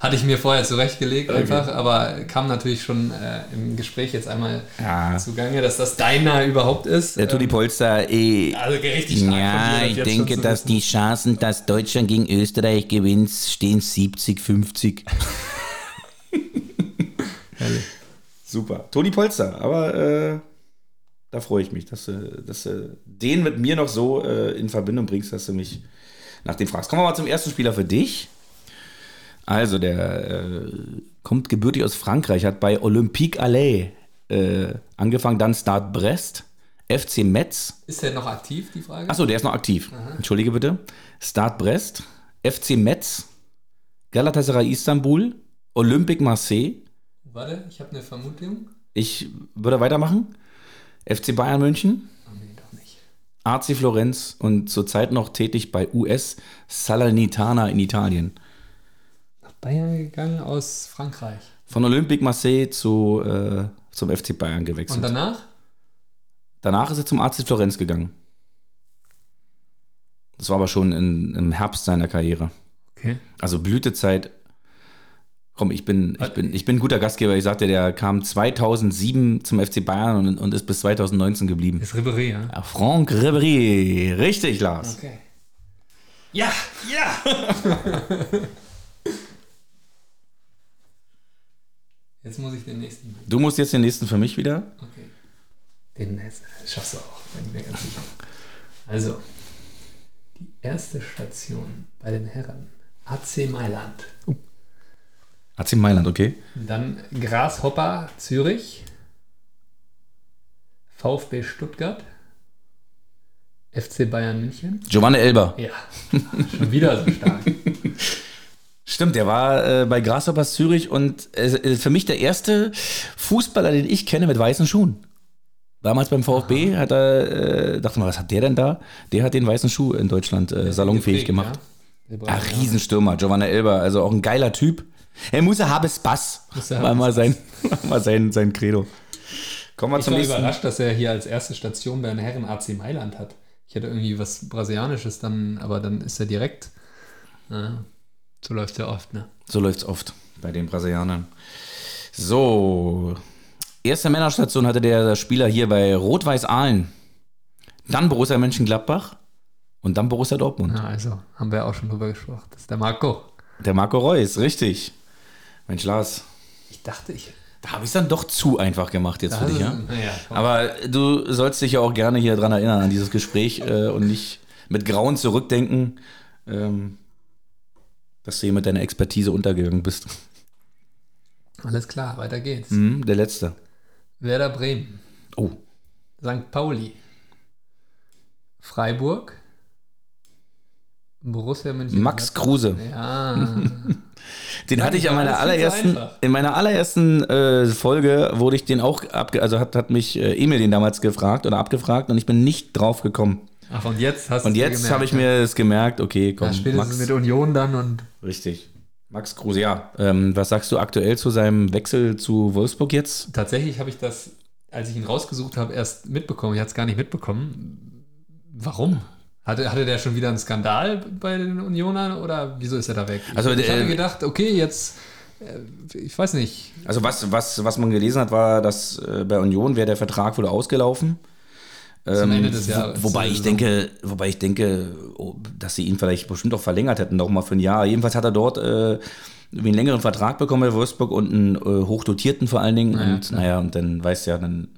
Hatte ich mir vorher zurechtgelegt okay. einfach, aber kam natürlich schon äh, im Gespräch jetzt einmal ja. zugange, dass das deiner überhaupt ist. Der Toni ähm, Polster, eh. Also richtig stark Ja, ich denke, dass die Chancen, dass Deutschland gegen Österreich gewinnt, stehen 70, 50. Super. Toni Polster, aber äh, da freue ich mich, dass du, dass du den mit mir noch so äh, in Verbindung bringst, dass du mich nach dem fragst. Kommen wir mal zum ersten Spieler für dich. Also, der äh, kommt gebürtig aus Frankreich, hat bei Olympique Allais äh, angefangen, dann Start Brest, FC Metz. Ist der noch aktiv, die Frage? Achso, der ist noch aktiv. Aha. Entschuldige bitte. Start Brest, FC Metz, Galatasaray Istanbul, Olympique Marseille. Warte, ich habe eine Vermutung. Ich würde weitermachen. FC Bayern München. Oh, nee, doch nicht. AC Florenz und zurzeit noch tätig bei US Salernitana in Italien. Bayern gegangen aus Frankreich. Von Olympique Marseille zu, äh, zum FC Bayern gewechselt. Und danach? Danach ist er zum AC Florenz gegangen. Das war aber schon in, im Herbst seiner Karriere. Okay. Also Blütezeit. Komm, ich bin, ich bin, ich bin ein guter Gastgeber. Ich sagte, der kam 2007 zum FC Bayern und, und ist bis 2019 geblieben. Ist Ribéry, ja? ja Franck Ribéry. Richtig, Lars. Okay. Ja, ja! Jetzt muss ich den nächsten. Du musst jetzt den nächsten für mich wieder. Okay. Den schaffst du auch, bin ich mir ganz sicher. Also, die erste Station bei den Herren. AC Mailand. Uh. AC Mailand, okay. Dann Grashopper Zürich. VfB Stuttgart. FC Bayern München. Giovanni Elber. Ja, schon wieder so stark. Stimmt, der war äh, bei Grasshoppers Zürich und äh, für mich der erste Fußballer, den ich kenne mit weißen Schuhen. Damals beim VfB Aha. hat er, äh, dachte mal, was hat der denn da? Der hat den weißen Schuh in Deutschland äh, salonfähig gemacht. Ja. Ach, Riesenstürmer, Giovanna Elber, also auch ein geiler Typ. Er muss haben Spaß. War mal sein, mal sein, sein Credo. Kommen wir ich zum war nächsten. überrascht, dass er hier als erste Station bei den Herren AC Mailand hat. Ich hätte irgendwie was Brasilianisches dann, aber dann ist er direkt. Ja. So läuft es ja oft, ne? So läuft es oft bei den Brasilianern. So, erste Männerstation hatte der Spieler hier bei Rot-Weiß Aalen. dann Borussia Mönchengladbach und dann Borussia Dortmund. Ja, also, haben wir ja auch schon drüber gesprochen. Das ist der Marco. Der Marco Reus, richtig. Mensch, Lars, Ich dachte, ich. da habe ich es dann doch zu einfach gemacht jetzt für dich, ja? Komm. Aber du sollst dich ja auch gerne hier dran erinnern, an dieses Gespräch äh, und nicht mit Grauen zurückdenken, ähm, dass du hier mit deiner Expertise untergegangen bist. Alles klar, weiter geht's. Mhm, der Letzte. Werder Bremen, Oh, St. Pauli, Freiburg, Borussia München. Max Kruse. Ja. Den hatte ich in meiner allerersten, in meiner allerersten äh, Folge wurde ich den auch abge, also hat, hat mich äh, Emil den damals gefragt oder abgefragt und ich bin nicht drauf gekommen. Ach, und jetzt hast Und es jetzt habe ich mir das gemerkt, okay, komm, ja, spätestens Max, mit Union dann und richtig. Max Kruse, ja. Ähm, was sagst du aktuell zu seinem Wechsel zu Wolfsburg jetzt? tatsächlich habe ich das, als ich ihn rausgesucht habe, erst mitbekommen. Ich hatte es gar nicht mitbekommen. Warum? Hatte, hatte der schon wieder einen Skandal bei den Unionern oder wieso ist er da weg? Also, ich, ich äh, hatte gedacht, okay, jetzt, äh, ich weiß nicht. Also was, was, was man gelesen hat, war, dass äh, bei Union wäre der Vertrag wohl ausgelaufen. Zum Ähm, Ende des Jahres, Wobei ich Saison. denke, wobei ich denke, oh, dass sie ihn vielleicht bestimmt auch verlängert hätten, noch mal für ein Jahr. Jedenfalls hat er dort äh, einen längeren Vertrag bekommen bei Wolfsburg und einen äh, hochdotierten vor allen Dingen. Naja, und naja, und dann weißt ja, dann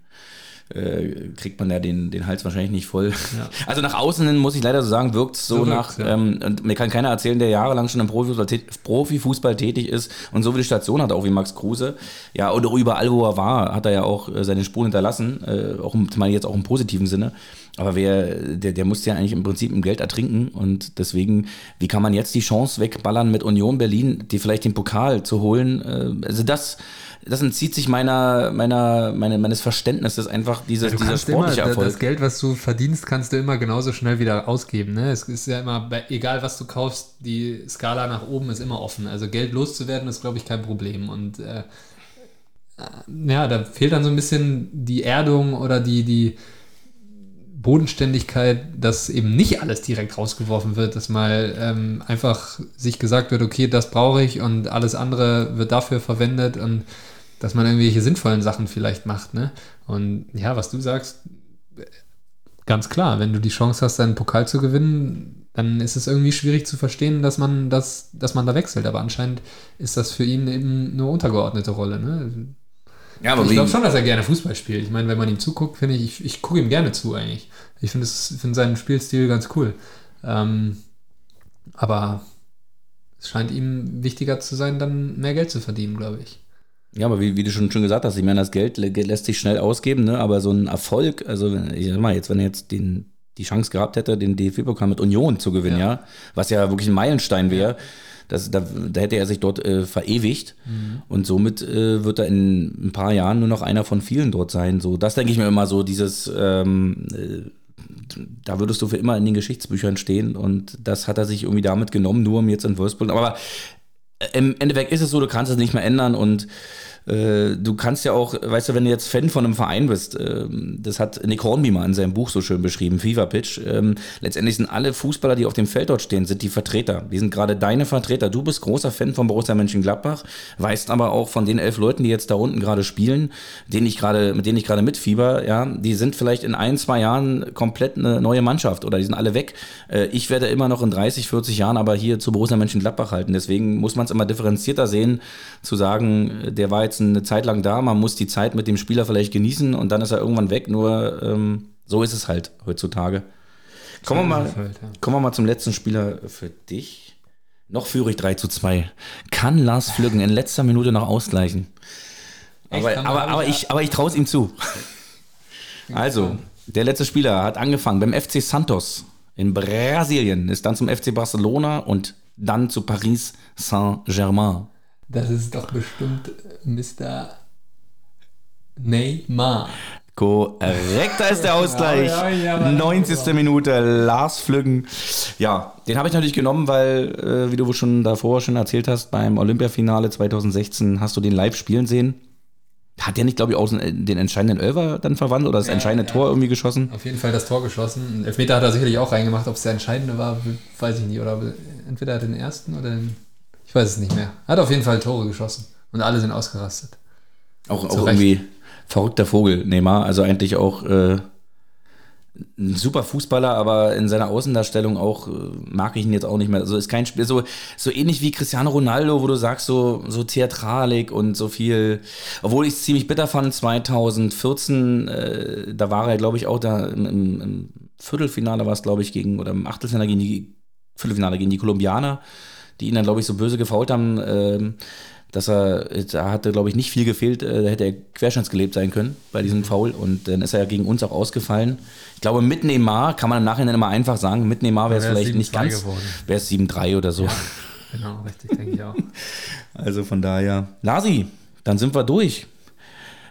äh, kriegt man ja den, den Hals wahrscheinlich nicht voll. Ja. Also nach außen hin muss ich leider so sagen, wirkt es so, So nach, ja. ähm, und mir kann keiner erzählen, der jahrelang schon im Profifußball, Profifußball tätig ist und so viele Stationen hat, auch wie Max Kruse. Ja, und auch überall, wo er war, hat er ja auch äh, seine Spuren hinterlassen, äh, auch im- mal jetzt auch im positiven Sinne. Aber wer, der, der musste ja eigentlich im Prinzip im Geld ertrinken und deswegen, wie kann man jetzt die Chance wegballern mit Union Berlin, die vielleicht den Pokal zu holen? Äh, also das, das entzieht sich meiner, meiner, meine, meines Verständnisses einfach dieses, Du dieser kannst immer, sportliche Erfolg. das Geld, was du verdienst, kannst du immer genauso schnell wieder ausgeben. Ne? Es ist ja immer, egal was du kaufst, die Skala nach oben ist immer offen. Also Geld loszuwerden ist, glaube ich, kein Problem. Und äh, äh, ja, da fehlt dann so ein bisschen die Erdung oder die, die Bodenständigkeit, dass eben nicht alles direkt rausgeworfen wird, dass mal ähm, einfach sich gesagt wird, okay, das brauche ich und alles andere wird dafür verwendet und dass man irgendwelche sinnvollen Sachen vielleicht macht. Ne? Und ja, was du sagst, ganz klar, wenn du die Chance hast, einen Pokal zu gewinnen, dann ist es irgendwie schwierig zu verstehen, dass man das, dass man da wechselt. Aber anscheinend ist das für ihn eben eine untergeordnete Rolle. Ne? ja, aber Ich glaube schon, dass er gerne Fußball spielt. Ich meine, wenn man ihm zuguckt, finde ich, ich, ich gucke ihm gerne zu eigentlich. Ich finde finde seinen Spielstil ganz cool. Ähm, aber es scheint ihm wichtiger zu sein, dann mehr Geld zu verdienen, glaube ich. Ja, aber wie, wie du schon, schon gesagt hast, ich meine, das Geld lä- lässt sich schnell ausgeben, ne? aber so ein Erfolg, also wenn- ich sag mal, jetzt, wenn er jetzt den, die Chance gehabt hätte, den DFB-Pokal mit Union zu gewinnen, ja, Ja. was ja wirklich ein Meilenstein wäre, das, da, da hätte er sich dort äh, verewigt und somit äh, wird er in ein paar Jahren nur noch einer von vielen dort sein. So, das denke ich mir immer so, dieses, ähm, äh, da würdest du für immer in den Geschichtsbüchern stehen und das hat er sich irgendwie damit genommen, nur um jetzt in Wolfsburg, aber im Endeffekt ist es so, du kannst es nicht mehr ändern und äh, du kannst ja auch, weißt du, wenn du jetzt Fan von einem Verein bist, ähm, das hat Nick Hornby mal in seinem Buch so schön beschrieben, Fever Pitch, ähm, letztendlich sind alle Fußballer, die auf dem Feld dort stehen, sind die Vertreter. Die sind gerade deine Vertreter. Du bist großer Fan von Borussia Mönchengladbach, weißt aber auch von den elf Leuten, die jetzt da unten gerade spielen, denen ich gerade, mit denen ich gerade mitfieber, ja, die sind vielleicht in ein, zwei Jahren komplett eine neue Mannschaft oder die sind alle weg. Äh, ich werde immer noch in 30, 40 Jahren aber hier zu Borussia Mönchengladbach halten. Deswegen muss man es immer differenzierter sehen, zu sagen, äh, der war jetzt eine Zeit lang da, man muss die Zeit mit dem Spieler vielleicht genießen und dann ist er irgendwann weg. Nur ähm, so ist es halt heutzutage. Kommen wir, mal, Halt, ja. kommen wir mal zum letzten Spieler für dich. Noch führe ich 3 zu 2. Kann Lars Flüggen in letzter Minute noch ausgleichen? Aber, aber, aber aber, ich, aber ich traue es ihm zu. Also, der letzte Spieler hat angefangen beim FC Santos in Brasilien, ist dann zum FC Barcelona und dann zu Paris Saint-Germain. Das ist doch bestimmt Mr. Neymar. Korrekt, da ist der Ausgleich. Ja, ja, ja, aber- 90. Minute, Lars Flüggen. Ja, den habe ich natürlich genommen, weil, äh, wie du schon davor schon erzählt hast, beim Olympiafinale 2016 hast du den live spielen sehen. Hat der nicht, glaube ich, auch den den entscheidenden Elfer dann verwandelt oder das entscheidende. Tor irgendwie geschossen? Auf jeden Fall das Tor geschossen. Einen Elfmeter hat er sicherlich auch reingemacht. Ob es der entscheidende war, weiß ich nicht. Oder entweder den ersten oder den. Ich weiß es nicht mehr. Hat auf jeden Fall Tore geschossen. Und alle sind ausgerastet. Auch, auch irgendwie verrückter Vogel, Neymar. Also eigentlich auch, äh, ein super Fußballer, aber in seiner Außendarstellung auch äh, mag ich ihn jetzt auch nicht mehr. Also ist kein Spiel so so ähnlich wie Cristiano Ronaldo, wo du sagst so so Theatralik und so viel. Obwohl ich es ziemlich bitter fand 2014, äh, da war er glaube ich auch da im, im Viertelfinale war es glaube ich gegen oder im Achtelfinale gegen die Viertelfinale gegen die Kolumbianer, die ihn dann glaube ich so böse gefault haben. Äh, dass er, da hatte, glaube ich, nicht viel gefehlt, äh, da hätte er querschnittsgelebt sein können bei diesem mhm. Foul und dann ist er ja gegen uns auch ausgefallen. Ich glaube, mit Neymar kann man im Nachhinein immer einfach sagen, mit Neymar wäre es vielleicht nicht ganz, wäre es 7-3 oder so. Ja, genau, richtig, denke ich auch. Also von daher, Lasi, dann sind wir durch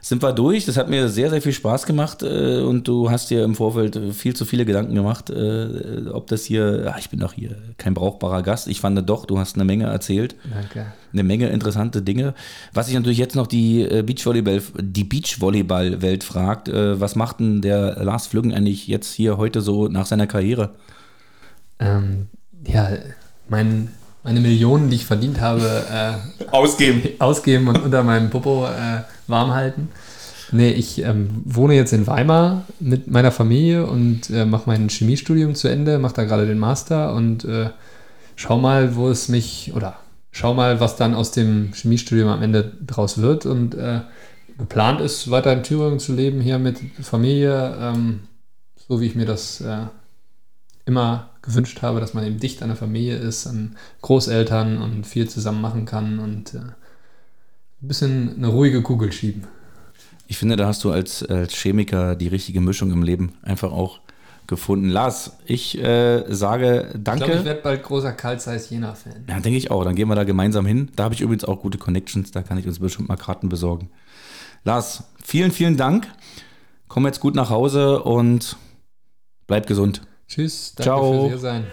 sind wir durch. Das hat mir sehr, sehr viel Spaß gemacht äh, und du hast dir im Vorfeld viel zu viele Gedanken gemacht, äh, ob das hier, ach, ich bin doch hier kein brauchbarer Gast. Ich fand doch, du hast eine Menge erzählt. Danke. Eine Menge interessante Dinge. Was sich natürlich jetzt noch die äh, Beachvolleyball, die Beachvolleyball-Welt fragt, äh, was macht denn der Lars Flüggen eigentlich jetzt hier heute so nach seiner Karriere? Ähm, ja, mein meine Millionen, die ich verdient habe, äh, ausgeben. ausgeben und unter meinem Popo äh, warm halten. Nee, ich ähm, wohne jetzt in Weimar mit meiner Familie und äh, mache mein Chemiestudium zu Ende, mache da gerade den Master und äh, schau mal, wo es mich, oder schau mal, was dann aus dem Chemiestudium am Ende draus wird. Und äh, geplant ist, weiter in Thüringen zu leben, hier mit Familie, ähm, so wie ich mir das äh, immer gewünscht habe, dass man eben dicht an der Familie ist, an Großeltern und viel zusammen machen kann und äh, ein bisschen eine ruhige Kugel schieben. Ich finde, da hast du als, als Chemiker die richtige Mischung im Leben einfach auch gefunden. Lars, ich äh, sage danke. Ich glaube, ich werde bald großer Karl Zeiss Jena-Fan. Ja, denke ich auch. Dann gehen wir da gemeinsam hin. Da habe ich übrigens auch gute Connections. Da kann ich uns bestimmt mal Karten besorgen. Lars, vielen, vielen Dank. Komm jetzt gut nach Hause und bleib gesund. Tschüss. Danke Ciao. fürs Hier sein.